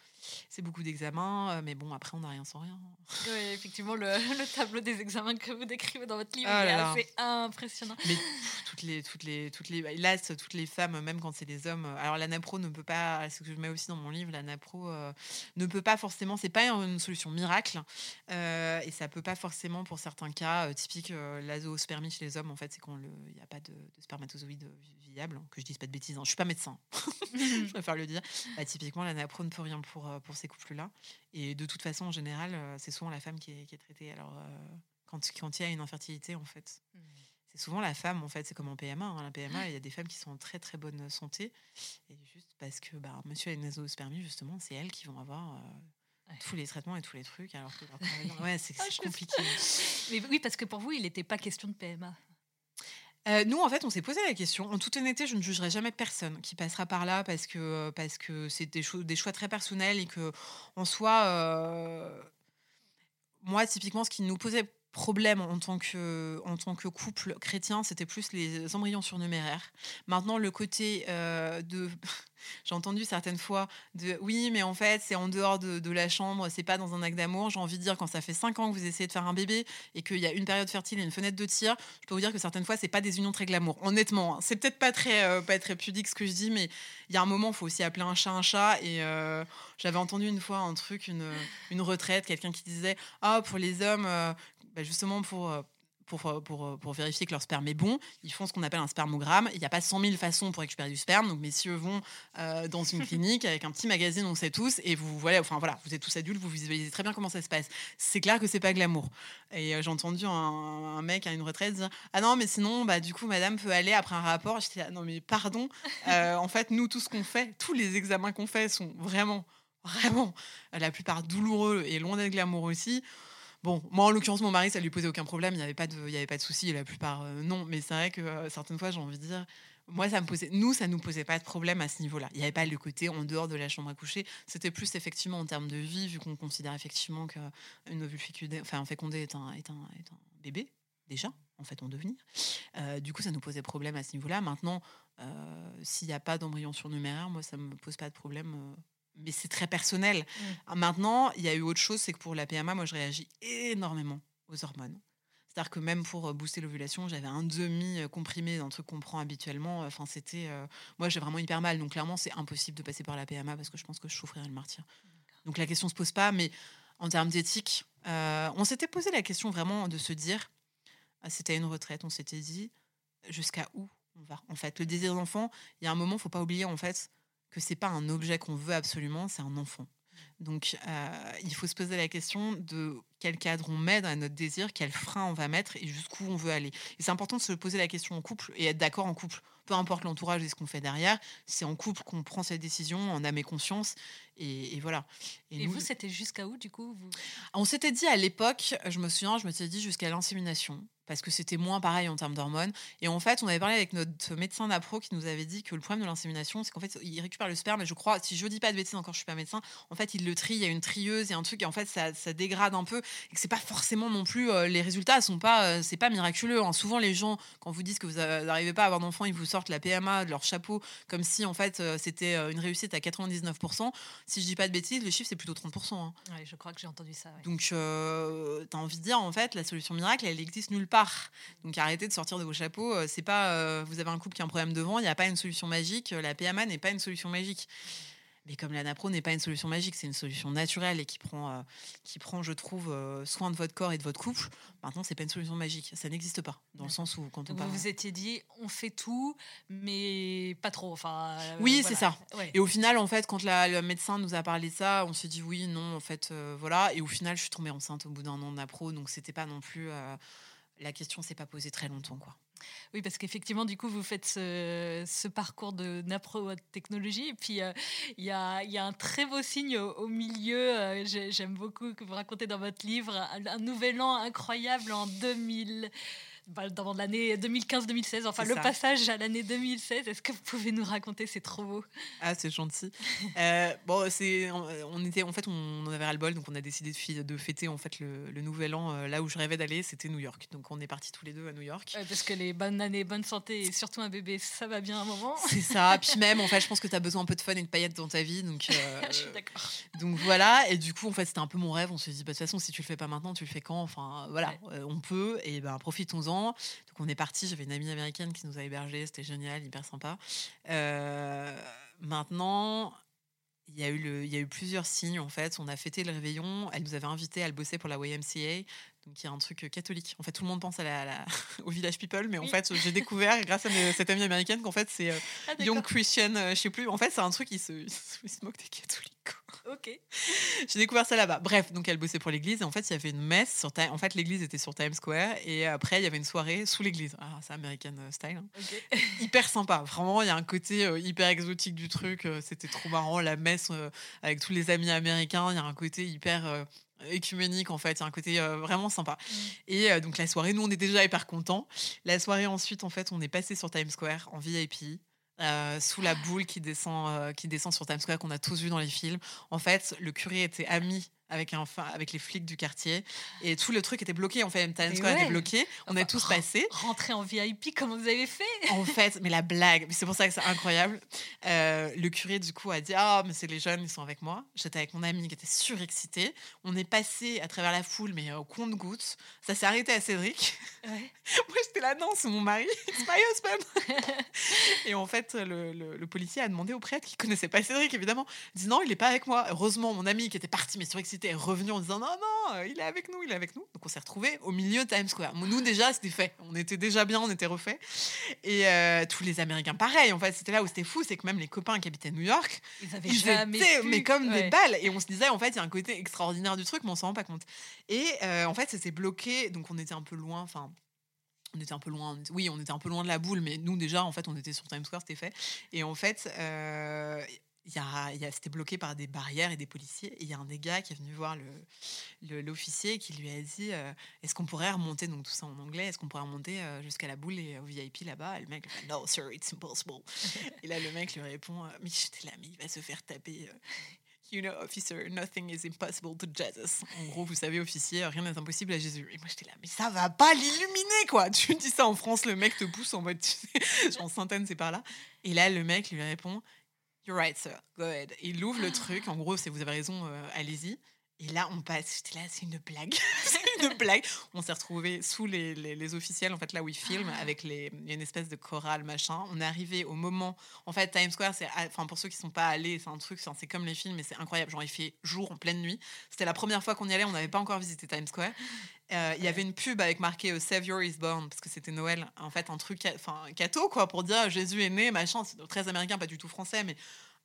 c'est beaucoup d'examens. mais bon, après, on n'a rien sans rien. Oui, effectivement, le, tableau des examens que vous décrivez dans votre livre oh est assez impressionnant. Mais toutes les, toutes les, toutes les, là, toutes les femmes, même quand c'est des hommes. Alors, la napro ne peut pas. Ce que je mets aussi dans mon livre, la napro ne peut pas forcément. C'est pas une solution miracle. Euh, et ça peut pas forcément, pour certains cas, euh, typique euh, l'azoospermie chez les hommes, en fait, c'est qu'il n'y a pas de, spermatozoïdes viables. Hein, que je dise pas de bêtises. Hein. Je suis pas médecin, je préfère le dire. Bah, typiquement, la napro ne peut rien pour, pour ces couples-là. Et de toute façon, en général, c'est souvent la femme qui est, qui est traitée. Alors, quand, quand il y a une infertilité, en fait. Mmh. c'est souvent la femme, en fait, c'est comme en PMA. Hein. La PMA, il y a des femmes qui sont en très très bonne santé. Et juste parce que bah, monsieur a une azospermie, justement, c'est elles qui vont avoir tous les traitements et tous les trucs. Alors ouais, c'est ah, compliqué. Mais oui, parce que pour vous, il n'était pas question de PMA. Euh, nous, en fait, on s'est posé la question. En toute honnêteté, je ne jugerai jamais personne qui passera par là parce que parce que c'est des, des, choix très personnels et que en soi, euh, moi, typiquement, ce qui nous posait problème en tant que, en tant que couple chrétien, c'était plus les embryons surnuméraires. Maintenant, le côté euh, de j'ai entendu certaines fois de oui, mais en fait, c'est en dehors de, la chambre, c'est pas dans un acte d'amour. J'ai envie de dire, quand ça fait 5 ans que vous essayez de faire un bébé et qu'il y a une période fertile et une fenêtre de tir, je peux vous dire que certaines fois, c'est pas des unions très glamour. Honnêtement, hein. c'est peut-être pas très, euh, pas très pudique ce que je dis, mais il y a un moment, il faut aussi appeler un chat un chat. Et euh, j'avais entendu une fois un truc, une, une retraite, quelqu'un qui disait Ah, pour les hommes, euh, bah, justement, pour pour, euh, pour, euh, pour, vérifier que leur sperme est bon, ils font ce qu'on appelle un spermogramme. Il n'y a pas 100 000 façons pour récupérer du sperme. Donc, messieurs vont euh, dans une clinique avec un petit magazine, on sait tous, et vous voilà, enfin voilà, vous êtes tous adultes, vous visualisez très bien comment ça se passe. C'est clair que c'est pas glamour. Et j'ai entendu un, mec à une retraite dire Ah non, mais sinon, bah, du coup, madame peut aller après un rapport. J'étais là, non, mais pardon. en fait, nous, tout ce qu'on fait, tous les examens qu'on fait sont vraiment, vraiment, la plupart douloureux et loin d'être glamour aussi. Bon, moi en l'occurrence, mon mari, ça lui posait aucun problème, il n'y avait pas de, il avait pas de souci, la plupart euh, non. Mais c'est vrai que euh, certaines fois, j'ai envie de dire, moi, ça me posait, nous, ça nous posait pas de problème à ce niveau-là. Il n'y avait pas le côté en dehors de la chambre à coucher. C'était plus effectivement en termes de vie, vu qu'on considère effectivement qu'une ovule est un, est, est un bébé déjà, en fait, en devenir. Euh, du coup, ça nous posait problème à ce niveau-là. Maintenant, s'il n'y a pas d'embryon surnuméraire, moi, ça me pose pas de problème mais c'est très personnel. Mm. Maintenant, il y a eu autre chose, c'est que pour la PMA, moi, je réagis énormément aux hormones. C'est-à-dire que même pour euh, booster l'ovulation, j'avais un demi euh, comprimé d'un truc qu'on prend habituellement. Enfin, c'était. Euh, moi, j'ai vraiment hyper mal. Donc, clairement, c'est impossible de passer par la PMA parce que je pense que je souffrirais le martyr. Donc, la question se pose pas. Mais en termes d'éthique, on s'était posé la question vraiment de se dire ah, c'était une retraite. On s'était dit jusqu'à où on va? En fait, le désir d'enfant, il y a un moment, faut pas oublier, en fait, que c'est pas un objet qu'on veut absolument, c'est un enfant. Donc, euh, il faut se poser la question de quel cadre on met dans notre désir, quel frein on va mettre et jusqu'où on veut aller. Et c'est important de se poser la question en couple et être d'accord en couple. peu importe l'entourage et ce qu'on fait derrière, c'est en couple qu'on prend cette décision en âme et conscience. Et, voilà. Et, vous, c'était jusqu'à où du coup On s'était dit à l'époque, je me souviens, je me suis dit jusqu'à l'insémination parce que c'était moins pareil en termes d'hormones. Et en fait, on avait parlé avec notre médecin d'appro qui nous avait dit que le problème de l'insémination, c'est qu'en fait, il récupère le sperme, et je crois, si je dis pas de bêtises encore, je suis pas médecin, en fait, il le trie, il y a une trieuse, il y a un truc, et en fait, ça, ça dégrade un peu, et que c'est pas forcément non plus, euh, les résultats sont pas, euh, c'est pas miraculeux. Hein. Souvent, les gens, quand vous disent que vous n'arrivez pas à avoir d'enfant, ils vous sortent la PMA de leur chapeau, comme si, en fait, euh, c'était une réussite à 99%. Si je dis pas de bêtises, le chiffre, c'est plutôt 30%. Hein. je crois que j'ai entendu ça. Donc, tu as envie de dire, en fait, la solution miracle, elle existe nulle part. Donc, arrêtez de sortir de vos chapeaux. Euh, c'est pas euh, vous avez un couple qui a un problème devant, il n'y a pas une solution magique. La PMA n'est pas une solution magique. Mais comme l'anapro n'est pas une solution magique, c'est une solution naturelle et qui prend, euh, qui prend je trouve, soin de votre corps et de votre couple. Maintenant, c'est pas une solution magique. Ça n'existe pas. Dans le sens où, quand on Vous vous étiez dit, on fait tout, mais pas trop. Enfin, oui, c'est ça. Et au final, en fait, quand la, le médecin nous a parlé de ça, on s'est dit oui, non, en fait, voilà. Et au final, je suis tombée enceinte au bout d'un an d'anapro, donc c'était pas non plus la question s'est pas posée très longtemps. quoi. Oui, parce qu'effectivement, du coup, vous faites ce, parcours de napro technologie. Et puis, euh, il y, a, un très beau signe au, milieu. Euh, j'aime beaucoup que vous racontez dans votre livre un, un nouvel an incroyable en 2000. Bah, dans l'année 2015-2016, enfin le passage à l'année 2016. Est-ce que vous pouvez nous raconter C'est trop beau. Ah, c'est gentil. euh, bon, c'est, on était, en fait, on en avait ras le bol, donc on a décidé de, de fêter en fait le, nouvel an euh, là où je rêvais d'aller, c'était New York. Donc on est partis tous les deux à New York. parce que les bonnes années, bonne santé et surtout un bébé, ça va bien un moment. C'est ça. Puis même, en fait, je pense que tu as besoin un peu de fun et de paillettes dans ta vie, donc. Euh, je suis d'accord. Donc voilà. Et du coup, en fait, c'était un peu mon rêve. On s'est dit, bah, de toute façon, si tu le fais pas maintenant, tu le fais quand? Enfin, voilà, on peut. Et ben, profitons-en. Donc on est parti. J'avais une amie américaine qui nous a hébergés. C'était génial, hyper sympa. Euh, maintenant, il y, a eu le, il y a eu plusieurs signes en fait. On a fêté le réveillon. Elle nous avait invités à le bosser pour la YMCA. Donc il y a un truc euh, catholique. En fait, tout le monde pense à la, au Village People, mais en fait, j'ai découvert grâce à cette amie américaine qu'en fait, c'est euh, ah, Young Christian, je sais plus. En fait, c'est un truc qui se moque des catholiques. Ok. J'ai découvert ça là-bas. Bref, donc elle bossait pour l'église et en fait, il y avait une messe sur En fait, l'église était sur Times Square et après, il y avait une soirée sous l'église. Ah, c'est American euh, style. Hein. hyper sympa. Vraiment, il y a un côté euh, hyper exotique du truc. Euh, c'était trop marrant. La messe avec tous les amis américains, il y a un côté hyper écuménique en fait, il y a un côté vraiment sympa. Mm. Et donc la soirée, nous on est déjà hyper contents. La soirée ensuite, en fait, on est passé sur Times Square en VIP. Euh, sous la boule qui descend, euh, qui descend sur Times Square qu'on a tous vu dans les films. En fait, le curé était ami avec, un, avec les flics du quartier. Et tout le truc était bloqué. En fait, Times Square était bloqué. On est tous passés. Rentrer en VIP, comment vous avez fait En fait, mais la blague, c'est pour ça que c'est incroyable. Euh, le curé, du coup, a dit Ah, mais c'est les jeunes, ils sont avec moi. J'étais avec mon ami qui était surexcité. On est passé à travers la foule, mais au compte-gouttes. Ça s'est arrêté à Cédric. moi, j'étais là, non, c'est mon mari. It's my husband. Et en fait, le, le, policier a demandé au prêtre qui connaissait pas Cédric, évidemment. Il dit Non, il est pas avec moi. Heureusement, mon ami qui était parti, mais surexcité, était revenu en disant non, non, euh, il est avec nous, il est avec nous. Donc on s'est retrouvés au milieu de Times Square. Nous déjà, c'était fait. On était déjà bien, on était refait. Et euh, tous les Américains, pareil. En fait, c'était là où c'était fou, c'est que même les copains qui habitaient New York, ils, avaient étaient, mais comme des balles. Et on se disait, en fait, il y a un côté extraordinaire du truc, mais on s'en rend pas compte. Et euh, en fait, c'était bloqué. Donc on était un peu loin. Enfin, on était un peu loin, oui, on était un peu loin de la boule, mais nous déjà, en fait, on était sur Times Square, c'était fait. Et en fait, y a, c'était bloqué par des barrières et des policiers. Et il y a un des gars qui est venu voir l'officier qui lui a dit euh, Est-ce qu'on pourrait remonter, donc tout ça en anglais, est-ce qu'on pourrait remonter euh, jusqu'à la boule et au VIP là-bas? Et le mec dit No, sir, it's impossible. et là, le mec lui répond euh, Mais j'étais là, mais il va se faire taper. You know, officer, nothing is impossible to Jesus. En gros, vous savez, officier, rien n'est impossible à Jésus. Et moi, j'étais là, mais ça va pas l'illuminer, quoi. Tu dis ça en France, le mec te pousse en mode, tu sais, genre c'est par là. Et là, le mec lui répond, Sir. Il ouvre le truc. En gros, c'est vous avez raison, euh, allez-y. Et là, on passe. J'étais là, c'est une blague. c'est une blague. On s'est retrouvés sous les, les, officiels, en fait, là où ils filment, ah. avec les, une espèce de chorale, machin. On est arrivé au moment. En fait, Times Square, c'est. Enfin, pour ceux qui sont pas allés, c'est un truc, c'est comme les films, mais c'est incroyable. Genre, il fait jour en pleine nuit. C'était la première fois qu'on y allait. On n'avait pas encore visité Times Square. Euh, il y avait une pub avec marqué euh, Savior is born parce que c'était Noël en fait un truc enfin cateau quoi pour dire Jésus est né machin c'est très américain pas du tout français mais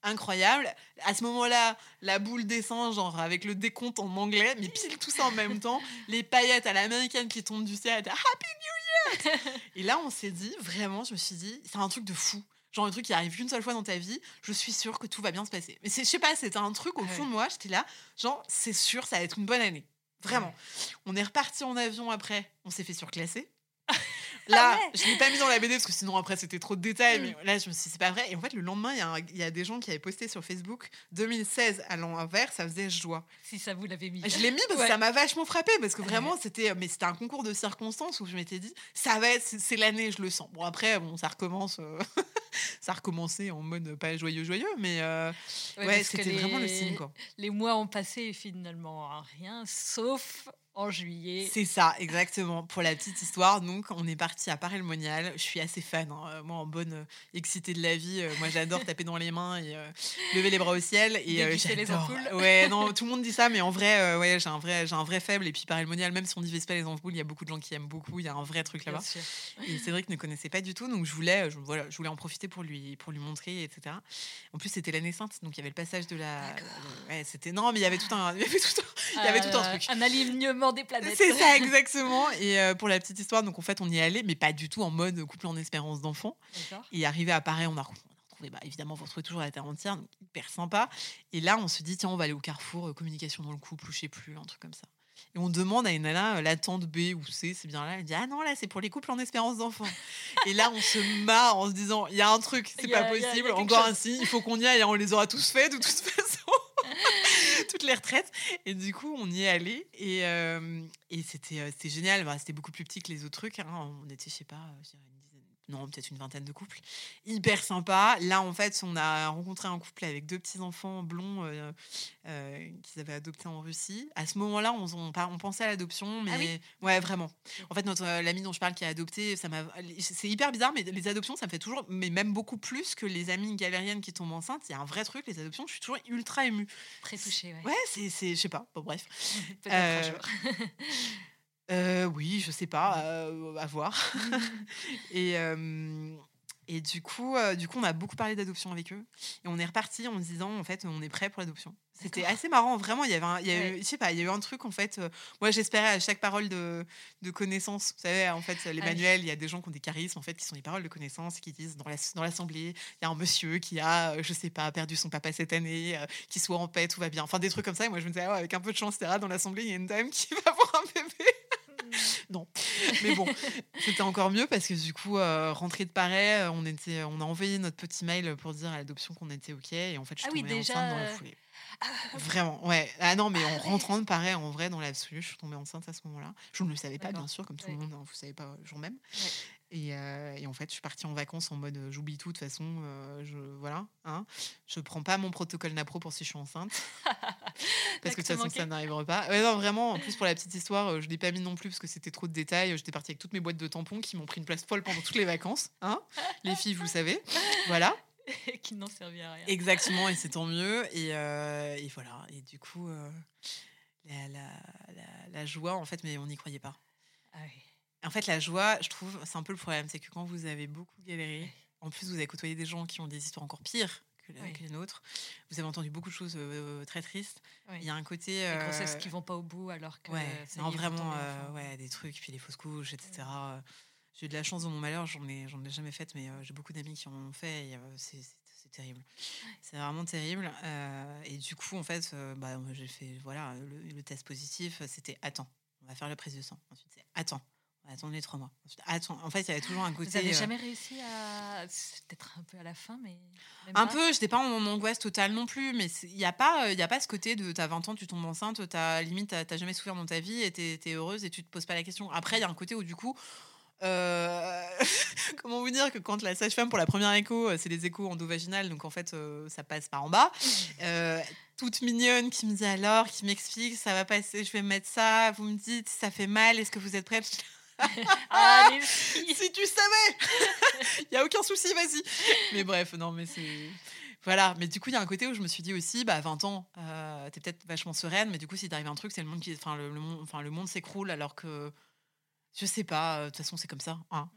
incroyable. À ce moment-là, la boule descend, genre avec le décompte en anglais, mais pile tout ça en même temps. Les paillettes à l'américaine qui tombent du ciel, Happy New exact. Et là, on s'est dit, vraiment, je me suis dit, c'est un truc de fou. Genre un truc qui arrive qu'une seule fois dans ta vie, je suis sûre que tout va bien se passer. Mais je sais pas, c'était un truc au fond de moi, j'étais là, genre, c'est sûr, ça va être une bonne année. Vraiment. On est reparti en avion après, on s'est fait surclasser. Là, Ah je l'ai pas mis dans la BD parce que sinon après c'était trop de détails. Mm. Mais là, je me suis dit, c'est pas vrai. Et en fait, le lendemain, il y, y a des gens qui avaient posté sur Facebook 2016 à l'envers, ça faisait joie. Si ça vous l'avez mis. Je l'ai mis parce Ouais. que ça m'a vachement frappé parce que vraiment c'était mais c'était un concours de circonstances où je m'étais dit ça va être c'est l'année je le sens. Bon après bon ça recommence euh, ça a recommencé en mode pas joyeux joyeux mais euh, Ouais, c'était vraiment le signe quoi. Les mois ont passé finalement rien, sauf en juillet. C'est ça, exactement. Pour la petite histoire, donc, on est parti à Paray-le-Monial. Je suis assez fan, hein. Euh, moi, en bonne euh, excitée de la vie. euh, moi, j'adore taper dans les mains et euh, lever les bras au ciel. Et les ampoules. Ouais, non, tout le monde dit ça, mais en vrai, ouais, j'ai un vrai, j'ai un vrai faible. Et puis Paray-le-Monial, même si on divise pas les ampoules, il y a beaucoup de gens qui aiment beaucoup. Il y a un vrai truc là-bas. Et Cédric ne connaissait pas du tout, donc je voulais, je, voilà, je voulais en profiter pour lui, pour lui montrer, etc. En plus, c'était l'année sainte, donc il y avait le passage de la. Le- ouais, c'était non, mais il y avait tout un, il y avait tout un, il y avait tout un truc. Un alignement des planètes. C'est ça, exactement. Et euh, pour la petite histoire, donc en fait, on y est allé, mais pas du tout en mode couple en espérance d'enfant. Et arrivé à Paris, on a, bah, évidemment, vous retrouvez toujours la terre entière, donc hyper sympa. Et là, on se dit, tiens, on va aller au carrefour, euh, communication dans le couple, ou je sais plus, un truc comme ça. Et on demande à une nana, euh, la tante B ou C, c'est bien là. Elle dit, ah non, là, c'est pour les couples en espérance d'enfant. et là, on se marre en se disant, il y a un truc, c'est pas possible, encore chose. un signe, il faut qu'on y aille, hein, on les aura tous faits de toute façon. toutes les retraites. Et du coup, on y est allé et, euh, et c'était euh, génial. Bah, c'était beaucoup plus petit que les autres trucs. hein. On était, je sais pas, une non, peut-être une vingtaine de couples. Hyper sympa. Là, en fait, on a rencontré un couple avec deux petits enfants blonds euh, euh, qu'ils avaient adoptés en Russie. À ce moment-là, on, on, par- on pensait à l'adoption, mais Ah oui ouais, vraiment. En fait, notre euh, l'ami dont je parle qui a adopté, ça m'a. C'est hyper bizarre, mais les adoptions, ça me fait toujours, mais même beaucoup plus que les amies galériennes qui tombent enceintes. Il y a un vrai truc, les adoptions. Je suis toujours ultra émue. Très touché, ouais. Ouais, c'est, je sais pas. Bon, bref. Peut-être un Euh, jour. Euh, oui, je sais pas, euh, à voir. et, euh, et du coup, euh, du coup, on a beaucoup parlé d'adoption avec eux. Et on est reparti en disant, en fait, on est prêt pour l'adoption. C'était assez marrant, vraiment. Il y avait, un- il y a eu- je sais pas, il y a eu un truc en fait. euh, moi, j'espérais à chaque parole de, de connaissance. Vous savez, en fait, les Ah manuels, il y a des gens qui ont des charismes, en fait, qui sont les paroles de connaissance, qui disent dans la- dans l'assemblée, il y a un monsieur qui a, je sais pas, perdu son papa cette année, euh, qui soit en paix, tout va bien. Enfin, des trucs comme ça. Et moi, je me disais, ah ouais, avec un peu de chance, etc. Dans l'assemblée, il y a une dame qui va avoir un bébé. non. Mais bon, c'était encore mieux parce que du coup, euh, rentrée de Paris, euh, on, était, on a envoyé notre petit mail pour dire à l'adoption qu'on était OK. Et en fait, je suis Ah oui, tombée déjà, enceinte dans la euh, foulée. Vraiment, ouais. Ah non, mais en ouais. rentrant de Paris, en vrai, dans l'absolu, je suis tombée enceinte à ce moment-là. Je ne le savais pas, bien sûr, comme tout le monde, hein, vous savez pas, le jour même. Ouais. Et, euh, et en fait, je suis partie en vacances en mode euh, j'oublie tout, de toute façon, euh, je, voilà. Hein, je prends pas mon protocole NAPRO pour si je suis enceinte. parce que de toute façon, ça n'arrivera pas. Ouais, non, vraiment, en plus, pour la petite histoire, je l'ai pas mis non plus parce que c'était trop de détails. J'étais partie avec toutes mes boîtes de tampons qui m'ont pris une place folle pendant toutes les vacances. Hein les filles, vous savez. Voilà. qui n'ont servi à rien. Exactement, et c'est tant mieux. Et, euh, et voilà. Et du coup, euh, la, la- la- la joie, en fait, mais on n'y croyait pas. Ah oui. En fait, la joie, je trouve, c'est un peu le problème, c'est que quand vous avez beaucoup galéré, en plus vous avez côtoyé des gens qui ont des histoires encore pires que, la- Oui. que les nôtres, vous avez entendu beaucoup de choses euh, très tristes. Oui. Il y a un côté... Les euh, grossesses qui vont pas au bout alors que Ouais, non, vraiment, euh, ouais, des trucs, puis les fausses couches, etc. Euh, J'ai eu de la chance dans mon malheur, j'en ai, j'en ai jamais fait, mais euh, j'ai beaucoup d'amis qui en ont fait, et euh, c'est, c'est- c'est terrible. C'est vraiment terrible. euh, et du coup, en fait, euh, bah, j'ai fait, voilà, le, le test positif, c'était attends, on va faire la prise de sang. Ensuite, c'est attends, les trois mois. Attends. En fait, il y avait toujours un côté. Vous avez euh, jamais réussi à. C'est peut-être un peu à la fin, mais. même un pas peu, j'étais pas en angoisse totale non plus, mais il n'y a, pas, y a pas ce côté de t'as 20 ans, tu tombes enceinte, t'as limite, t'as t'as jamais souffert dans ta vie et t'es es heureuse et tu te poses pas la question. Après, il y a un côté où du coup. euh, comment vous dire que quand la sage-femme pour la première écho, euh, c'est les échos endovaginales, donc en fait euh, ça passe par en bas. Euh, toute mignonne qui me dit alors, qui m'explique, ça va passer, je vais mettre ça, vous me dites, ça fait mal, est-ce que vous êtes prête? Ah, filles si tu savais Il y a aucun souci, vas-y. Mais bref, non, mais c'est. Voilà, mais du coup, il y a un côté où je me suis dit aussi, bah, 20 ans, euh, t'es peut-être vachement sereine, mais du coup, si t'arrive un truc, c'est le monde qui. Enfin, le, le monde, enfin, le monde s'écroule alors que. Je sais pas, euh, de toute façon, c'est comme ça. hein.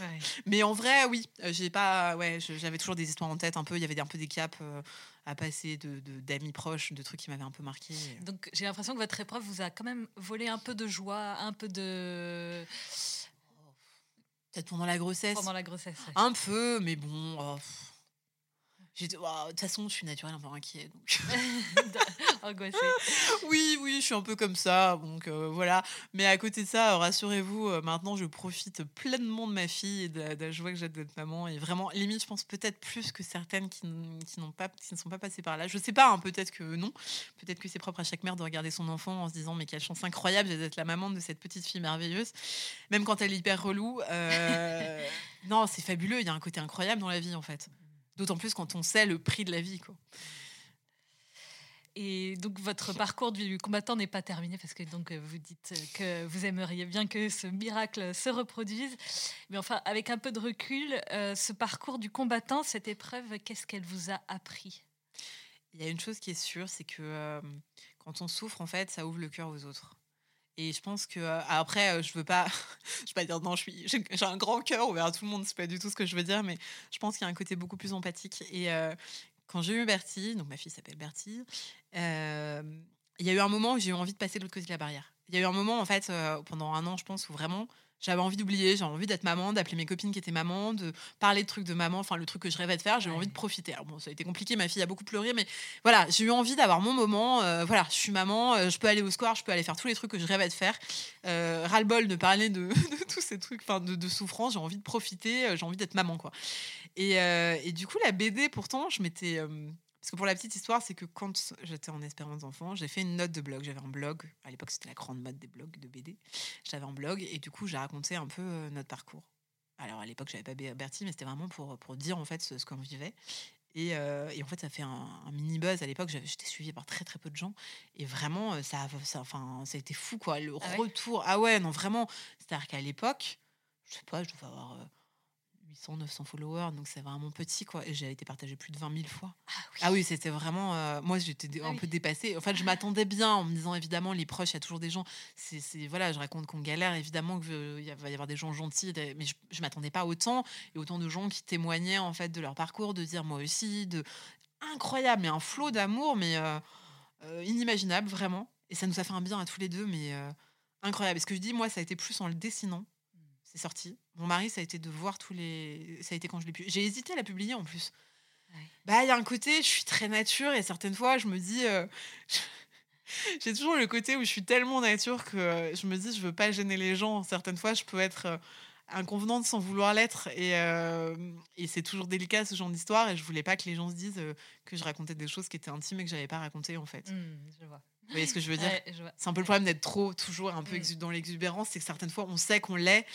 Ouais. Mais en vrai, oui, euh, j'ai pas. Ouais, j'avais toujours des histoires en tête un peu. Il y avait un peu des caps euh, à passer de de- d'amis proches, de trucs qui m'avaient un peu marqué. Donc j'ai l'impression que votre épreuve vous a quand même volé un peu de joie, un peu de. Peut-être pendant la grossesse. Pendant la grossesse. Un peu, mais bon. oh, de toute façon, je suis naturelle un peu inquiet. Donc... Angoissée. oui, oui, je suis un peu comme ça. Donc euh, voilà. Mais à côté de ça, rassurez-vous, euh, maintenant, je profite pleinement de ma fille et de, la joie que j'ai d'être maman. Et vraiment, limite, je pense peut-être plus que certaines qui, qui, n'ont pas, qui ne sont pas passées par là. Je sais pas, hein, peut-être que non. Peut-être que c'est propre à chaque mère de regarder son enfant en se disant, mais quelle chance incroyable d'être la maman de cette petite fille merveilleuse. Même quand elle est hyper relou. Euh, non, c'est fabuleux. Il y a un côté incroyable dans la vie, en fait. D'autant plus quand on sait le prix de la vie. Quoi. Et donc votre parcours du combattant n'est pas terminé parce que donc vous dites que vous aimeriez bien que ce miracle se reproduise. Mais enfin, avec un peu de recul, euh, ce parcours du combattant, cette épreuve, qu'est-ce qu'elle vous a appris? Il y a une chose qui est sûre, c'est que euh, quand on souffre, en fait, ça ouvre le cœur aux autres. Et je pense que euh, après, euh, je veux pas, je veux pas dire non, je suis, j'ai un grand cœur ouvert tout le monde, c'est pas du tout ce que je veux dire, mais je pense qu'il y a un côté beaucoup plus empathique. Et euh, quand j'ai eu Bertie, donc ma fille s'appelle Bertie, il y a eu un moment où j'ai eu envie de passer de l'autre côté de la barrière. Il y a eu un moment en fait pendant un an, je pense, où vraiment j'avais envie d'oublier, j'avais envie d'être maman, d'appeler mes copines qui étaient mamans, de parler de trucs de maman, enfin le truc que je rêvais de faire, j'ai envie de profiter. Alors bon, ça a été compliqué, ma fille a beaucoup pleuré, mais voilà, j'ai eu envie d'avoir mon moment. Euh, voilà, je suis maman, euh, je peux aller au square, je peux aller faire tous les trucs que je rêvais de faire. Euh, ras-le-bol de parler de, tous ces trucs, enfin de, de, souffrance, j'ai envie de profiter, euh, j'ai envie d'être maman, quoi. Et, et, du coup, la BD, pourtant, je m'étais parce que pour la petite histoire, c'est que quand j'étais en espérance d'enfant, j'ai fait une note de blog. J'avais un blog. À l'époque, c'était la grande mode des blogs de BD. J'avais un blog et du coup, j'ai raconté un peu euh, notre parcours. Alors à l'époque, j'avais pas Bertie, mais c'était vraiment pour, pour dire en fait ce, qu'on vivait. Et, euh, et, en fait, ça fait un, mini buzz. À l'époque, j'étais suivie par très très peu de gens. Et vraiment, euh, ça, ça, enfin, ça a été fou quoi. Le ah retour. Ah ouais, non, vraiment. C'est-à-dire qu'à l'époque, je sais pas, je devais avoir. 800, 900 followers, donc c'est vraiment petit, quoi. Et j'ai été partagé plus de 20 000 fois. Ah oui, ah c'était vraiment. Euh, moi, j'étais ah un peu dépassée. En fait, je m'attendais bien en me disant, évidemment, les proches, il y a toujours des gens. C'est, voilà, je raconte qu'on galère, évidemment, qu'il va y avoir des gens gentils, mais je, je m'attendais pas autant. Et autant de gens qui témoignaient, en fait, de leur parcours, de dire moi aussi, de. Incroyable, mais un flot d'amour, mais euh, euh, inimaginable, vraiment. Et ça nous a fait un bien à tous les deux, mais incroyable. Et ce que je dis, moi, ça a été plus en le dessinant c'est sorti. Mon mari, ça a été de voir tous les. Ça a été quand je l'ai pu. J'ai hésité à la publier en plus. Bah, il y a un côté, je suis très nature et certaines fois, je me dis. Euh, j'ai toujours le côté où je suis tellement nature que euh, je me dis, je veux pas gêner les gens. Certaines fois, je peux être euh, inconvenante sans vouloir l'être. Et, et c'est toujours délicat ce genre d'histoire. Et je voulais pas que les gens se disent que je racontais des choses qui étaient intimes et que j'avais pas raconté en fait. Mmh, je vois. Vous voyez ce que je veux dire? C'est un peu le problème d'être trop, toujours un peu mm. dans l'exubérance, c'est que certaines fois on sait qu'on l'est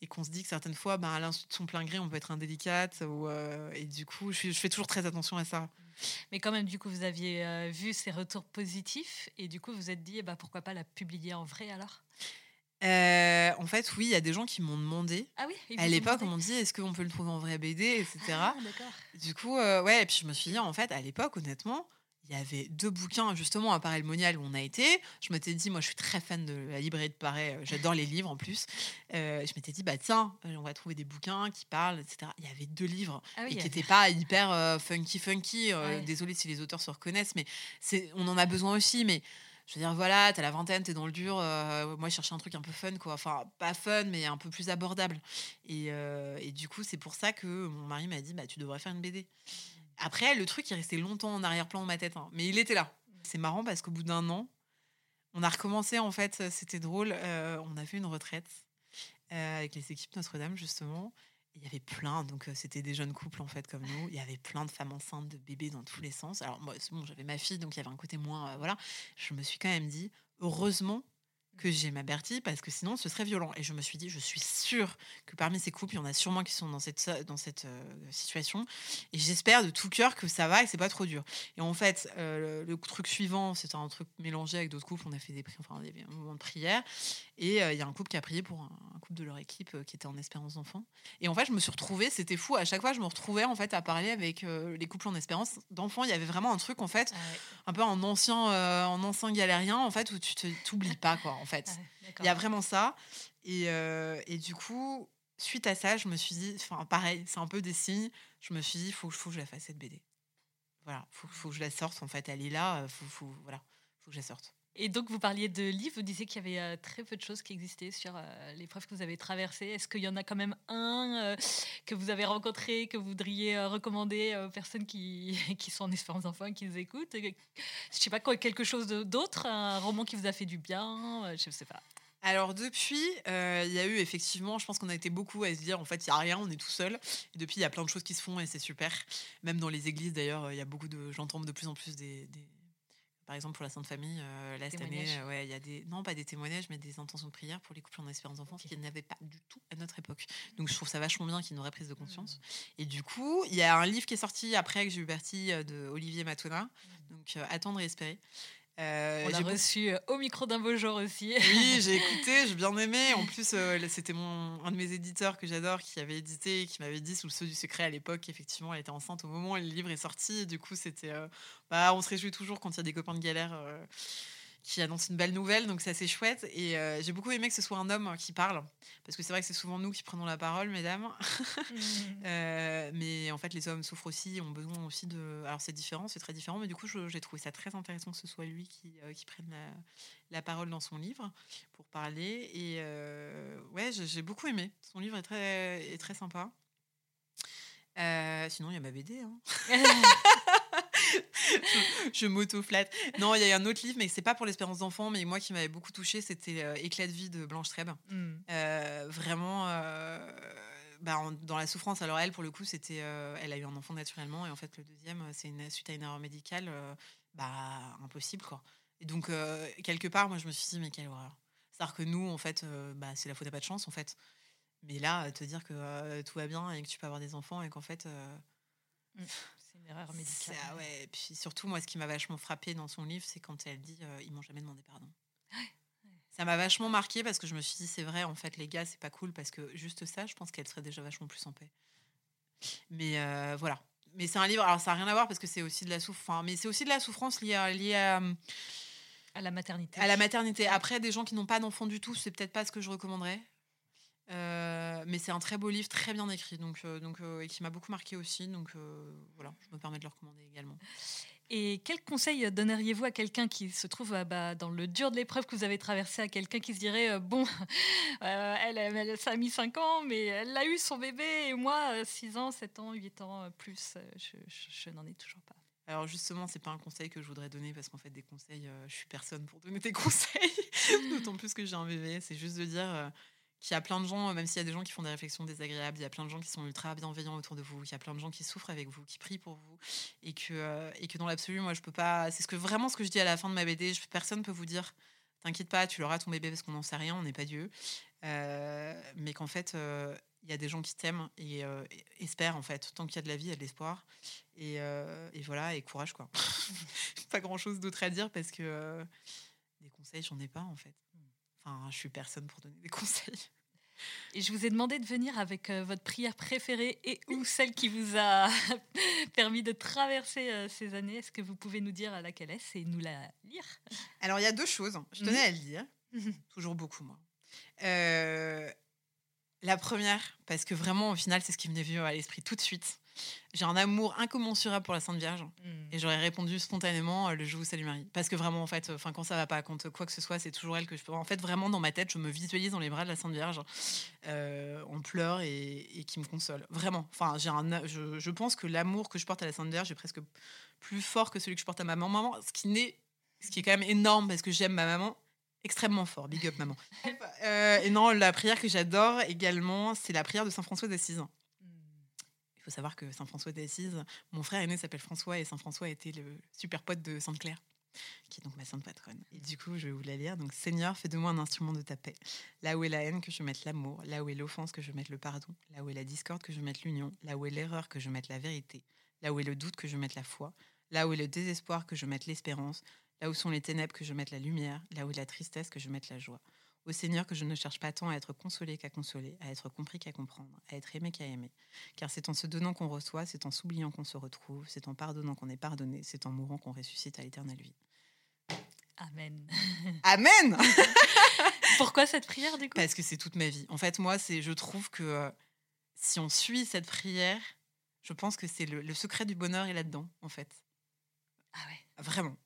et qu'on se dit que certaines fois, ben, à l'insu de son plein gré, on peut être indélicate. Ou, euh, et du coup, je, fais toujours très attention à ça. Mais quand même, du coup, vous aviez euh, vu ces retours positifs et du coup, vous vous êtes dit, eh ben, pourquoi pas la publier en vrai alors? Euh, en fait, oui, il y a des gens qui m'ont demandé. Ah oui À l'époque, on m'a dit est-ce qu'on peut le trouver en vrai BD, etc. Ah, du coup, ouais, et puis je me suis dit, en fait, à l'époque, honnêtement, il y avait deux bouquins justement à Paris Monial où on a été. Je m'étais dit, moi je suis très fan de la librairie de Paris, euh, j'adore les livres en plus. Euh, je m'étais dit, bah tiens, euh, on va trouver des bouquins qui parlent, etc. Il y avait deux livres ah et qui n'étaient pas hyper funky funky. Désolée si les auteurs se reconnaissent, mais c'est, on en a besoin aussi. Mais je veux dire, voilà, t'as la vingtaine, t'es dans le dur. moi, je cherchais un truc un peu fun, quoi. Enfin, pas fun, mais un peu plus abordable. Et, et du coup, c'est pour ça que mon mari m'a dit, bah tu devrais faire une BD. Après, le truc, il restait longtemps en arrière-plan dans ma tête, hein. mais il était là. C'est marrant parce qu'au bout d'un an, on a recommencé, en fait, c'était drôle. Euh, on a fait une retraite euh, avec les équipes Notre-Dame, justement. Il y avait plein, donc euh, c'était des jeunes couples, en fait, comme nous. Il y avait plein de femmes enceintes, de bébés dans tous les sens. Alors, moi, bon, j'avais ma fille, donc il y avait un côté moins. voilà. Je me suis quand même dit, heureusement que j'ai ma Bertie parce que sinon ce serait violent. Et je me suis dit, je suis sûre que parmi ces couples, il y en a sûrement qui sont dans cette, dans cette euh, situation. Et j'espère de tout cœur que ça va et que c'est pas trop dur. Et en fait, euh, le, truc suivant, c'était un truc mélangé avec d'autres couples. On a fait des, enfin, des moments de prière. Et euh, il y a un couple qui a prié pour un, couple de leur équipe qui était en espérance d'enfant. Et en fait, je me suis retrouvée, c'était fou. À chaque fois, je me retrouvais en fait à parler avec les couples en espérance d'enfants. Il y avait vraiment un truc en fait, un peu en ancien, en ancien galérien en fait, où tu t'oublies pas quoi en fait. Il y a vraiment ça. Et, euh, et, du coup, suite à ça, je me suis dit, enfin pareil, c'est un peu des signes. Je me suis dit, il faut, faut que je la fasse cette BD. Voilà, faut, faut que je la sorte en fait. Elle est là, faut, faut, voilà, faut que je la sorte. Et donc, vous parliez de livres, vous disiez qu'il y avait euh, très peu de choses qui existaient sur euh, l'épreuve que vous avez traversée. Est-ce qu'il y en a quand même un euh, que vous avez rencontré, que vous voudriez recommander aux personnes qui, qui sont en espérance d'enfant qui nous écoutent? Je ne sais pas, quoi, quelque chose d'autre, un roman qui vous a fait du bien, je ne sais pas. Alors depuis, il y a eu effectivement, je pense qu'on a été beaucoup à se dire en fait il y a rien, on est tout seul. Et depuis il y a plein de choses qui se font et c'est super. Même dans les églises d'ailleurs, il y a beaucoup de, j'entends de plus en plus des par exemple, pour la Sainte Famille, euh, là, cette année, euh, ouais, il y a des, non pas des témoignages, mais des intentions de prière pour les couples en espérance d'enfants okay. qu'il n'y avait pas du tout à notre époque. Donc, je trouve ça vachement bien qu'il y ait une vraie prise de conscience. Mmh. Et du coup, il y a un livre qui est sorti après que j'ai eu Bertie euh, de Olivier Matona, mmh. donc Attendre et espérer. Euh, On l'a reçu euh, au micro d'un beau jour aussi. Oui, j'ai écouté, j'ai bien aimé. En plus, euh, c'était mon un de mes éditeurs que j'adore qui avait édité, qui m'avait dit sous le sceau du secret à l'époque. Effectivement, elle était enceinte au moment où le livre est sorti. du coup, c'était, bah, on se réjouit toujours quand il y a des copains de galère qui annonce une belle nouvelle, donc c'est assez chouette. Et euh, j'ai beaucoup aimé que ce soit un homme qui parle, parce que c'est vrai que c'est souvent nous qui prenons la parole, mesdames. Mmh. euh, mais en fait, les hommes souffrent aussi, ont besoin aussi de. Alors c'est différent, c'est très différent, mais du coup, j'ai trouvé ça très intéressant que ce soit lui qui, euh, qui prenne la, la, parole dans son livre pour parler. Et ouais, j'ai beaucoup aimé. Son livre est très, est très sympa. sinon, il y a ma BD. Hein. je, m'auto-flatte. Non, il y a un autre livre, mais c'est pas pour l'espérance d'enfant, mais moi qui m'avait beaucoup touché, c'était euh, Éclat de vie de Blanche Trèbe. Mm. Euh, vraiment. Euh, bah, dans la souffrance, alors elle, pour le coup, c'était, elle a eu un enfant naturellement, et en fait, le deuxième, c'est une suite à une erreur médicale, bah, impossible, quoi. Et donc, quelque part, moi, je me suis dit, mais quelle horreur. C'est-à-dire que nous, en fait, bah, c'est la faute à pas de chance, en fait. Mais là, te dire que tout va bien et que tu peux avoir des enfants et qu'en fait. Mm une erreur médicale. Ah ouais, et puis surtout, moi, ce qui m'a vachement frappé dans son livre, c'est quand elle dit euh, ils m'ont jamais demandé pardon. Ça m'a vachement marqué parce que je me suis dit c'est vrai, en fait, les gars, c'est pas cool parce que juste ça, je pense qu'elle serait déjà vachement plus en paix. Mais euh, voilà. Mais c'est un livre, alors ça n'a rien à voir parce que c'est aussi de la souffrance, mais c'est aussi de la souffrance liée à, liée à, à la maternité. À la maternité. Après, des gens qui n'ont pas d'enfants du tout, c'est peut-être pas ce que je recommanderais. Euh, mais c'est un très beau livre, très bien écrit, donc, euh, donc, euh, et qui m'a beaucoup marqué aussi. Donc voilà, je me permets de le recommander également. Et quel conseil donneriez-vous à quelqu'un qui se trouve bah, dans le dur de l'épreuve que vous avez traversé, à quelqu'un qui se dirait Bon, elle, elle, ça a mis 5 ans, mais elle a eu son bébé, et moi, 6 ans, 7 ans, 8 ans, plus, je, je, n'en ai toujours pas. Alors justement, c'est pas un conseil que je voudrais donner parce qu'en fait, des conseils, je suis personne pour donner des conseils. D'autant plus que j'ai un bébé. C'est juste de dire, qu'il y a plein de gens, même s'il y a des gens qui font des réflexions désagréables, il y a plein de gens qui sont ultra bienveillants autour de vous, il y a plein de gens qui souffrent avec vous, qui prient pour vous, et que, euh, et que dans l'absolu, moi, je peux pas. C'est ce que vraiment ce que je dis à la fin de ma BD. Je, personne peut vous dire, t'inquiète pas, tu l'auras ton bébé parce qu'on n'en sait rien, on n'est pas Dieu, euh, mais qu'en fait, euh, il y a des gens qui t'aiment et espèrent en fait. Tant qu'il y a de la vie, il y a de l'espoir. Et, et, voilà, et courage quoi. pas grand chose d'autre à dire parce que des conseils, j'en ai pas en fait. Enfin, je suis personne pour donner des conseils. Et je vous ai demandé de venir avec euh, votre prière préférée et ou celle qui vous a permis de traverser euh, ces années. Est-ce que vous pouvez nous dire laquelle est et nous la lire? Alors, il y a deux choses. Je tenais mhm. à le dire. Toujours beaucoup, moi. Euh, la première, parce que vraiment, au final, c'est ce qui me venu à l'esprit tout de suite. J'ai un amour incommensurable pour la Sainte Vierge. Mm. Et j'aurais répondu spontanément euh, le Je vous salue Marie. Parce que vraiment, en fait, enfin quand ça va pas, quand quoi que ce soit, c'est toujours elle que je peux. En fait, vraiment, dans ma tête, je me visualise dans les bras de la Sainte Vierge, euh, en pleurs et, qui me console. Vraiment. Enfin, j'ai un, je, je pense que l'amour que je porte à la Sainte Vierge est presque plus fort que celui que je porte à ma maman. ce qui, n'est, ce qui est quand même énorme parce que j'aime ma maman extrêmement fort. Big up, maman. Euh, et non, la prière que j'adore également, c'est la prière de Saint François d'Assise faut savoir que Saint François d'Assise, mon frère aîné s'appelle François et Saint François était le super pote de Sainte Claire, qui est donc ma sainte patronne. Et du coup, je vais vous la lire. Donc, Seigneur, fais de moi un instrument de ta paix. Là où est la haine, que je mette l'amour. Là où est l'offense, que je mette le pardon. Là où est la discorde, que je mette l'union. Là où est l'erreur, que je mette la vérité. Là où est le doute, que je mette la foi. Là où est le désespoir, que je mette l'espérance. Là où sont les ténèbres, que je mette la lumière. Là où est la tristesse, que je mette la joie. Au Seigneur que je ne cherche pas tant à être consolé qu'à consoler, à être compris qu'à comprendre, à être aimé qu'à aimer. Car c'est en se donnant qu'on reçoit, c'est en s'oubliant qu'on se retrouve, c'est en pardonnant qu'on est pardonné, c'est en mourant qu'on ressuscite à l'éternelle vie. Amen. Amen Pourquoi cette prière du coup? Parce que c'est toute ma vie. En fait, moi, c'est, je trouve que euh, si on suit cette prière, je pense que c'est le, le secret du bonheur est là-dedans, en fait. Ah ouais. Vraiment.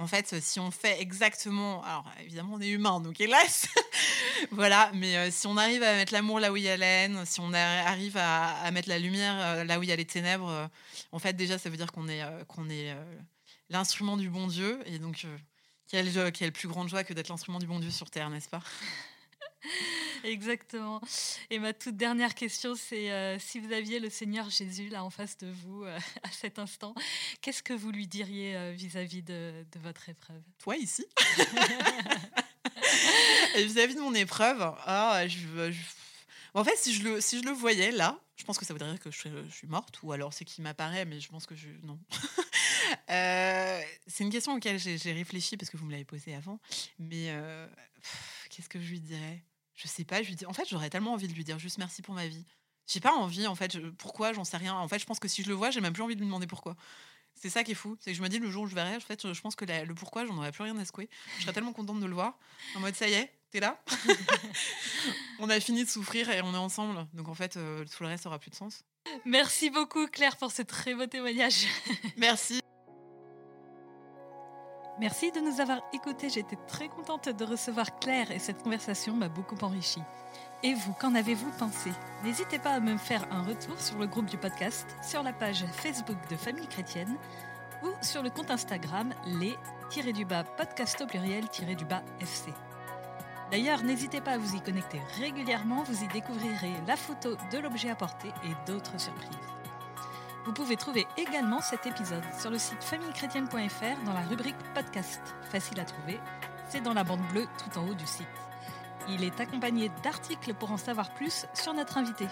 En fait, si on fait exactement, alors évidemment on est humain, donc hélas, voilà, mais euh, si on arrive à mettre l'amour là où il y a haine, si on arrive à, mettre la lumière euh, là où il y a les ténèbres, euh, en fait déjà ça veut dire qu'on est, qu'on est l'instrument du bon Dieu, et donc quelle, quelle plus grande joie que d'être l'instrument du bon Dieu sur terre, n'est-ce pas? Exactement. Et ma toute dernière question, c'est euh, si vous aviez le Seigneur Jésus là en face de vous euh, à cet instant, qu'est-ce que vous lui diriez euh, vis-à-vis de, votre épreuve? Toi ici vis-à-vis de mon épreuve, ah, je, en fait, si je, le, si je le voyais là, je pense que ça voudrait dire que je, je suis morte, ou alors c'est qu'il m'apparaît, mais je pense que je. Non. c'est une question auquel j'ai réfléchi parce que vous me l'avez posée avant. Mais qu'est-ce que je lui dirais? Je sais pas, je lui dis, en fait, j'aurais tellement envie de lui dire juste merci pour ma vie. J'ai pas envie, en fait, pourquoi, j'en sais rien. En fait, je pense que si je le vois, j'ai même plus envie de lui demander pourquoi. C'est ça qui est fou. C'est que je me dis, le jour où je verrai, en fait, je pense que le pourquoi, j'en aurais plus rien à secouer. Je serais tellement contente de le voir. En mode, ça y est, t'es là. on a fini de souffrir et on est ensemble. Donc, en fait, euh, tout le reste aura plus de sens. Merci beaucoup, Claire, pour ce très beau témoignage. Merci. Merci de nous avoir écoutés. J'étais très contente de recevoir Claire et cette conversation m'a beaucoup enrichi. Et vous, qu'en avez-vous pensé? N'hésitez pas à me faire un retour sur le groupe du podcast, sur la page Facebook de Famille Chrétienne ou sur le compte Instagram les-du-bas podcast au pluriel-du-bas FC. D'ailleurs, n'hésitez pas à vous y connecter régulièrement, vous y découvrirez la photo de l'objet apporté et d'autres surprises. Vous pouvez trouver également cet épisode sur le site famillechrétienne.fr dans la rubrique podcast. Facile à trouver, c'est dans la bande bleue tout en haut du site. Il est accompagné d'articles pour en savoir plus sur notre invité.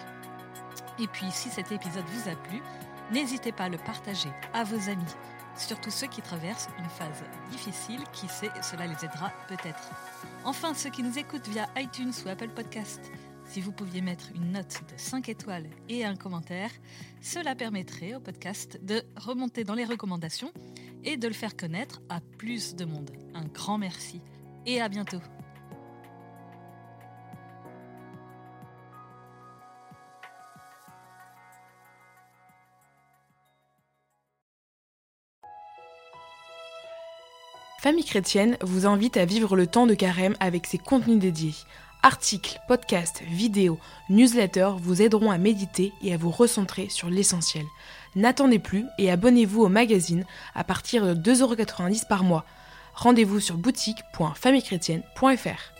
Et puis, si cet épisode vous a plu, n'hésitez pas à le partager à vos amis, surtout ceux qui traversent une phase difficile, qui sait, cela les aidera peut-être. Enfin, ceux qui nous écoutent via iTunes ou Apple Podcast, si vous pouviez mettre une note de 5 étoiles et un commentaire, cela permettrait au podcast de remonter dans les recommandations et de le faire connaître à plus de monde. Un grand merci et à bientôt. Famille chrétienne vous invite à vivre le temps de carême avec ses contenus dédiés. Articles, podcasts, vidéos, newsletters vous aideront à méditer et à vous recentrer sur l'essentiel. N'attendez plus et abonnez-vous au magazine à partir de 2,90€ par mois. Rendez-vous sur boutique.famillechrétienne.fr.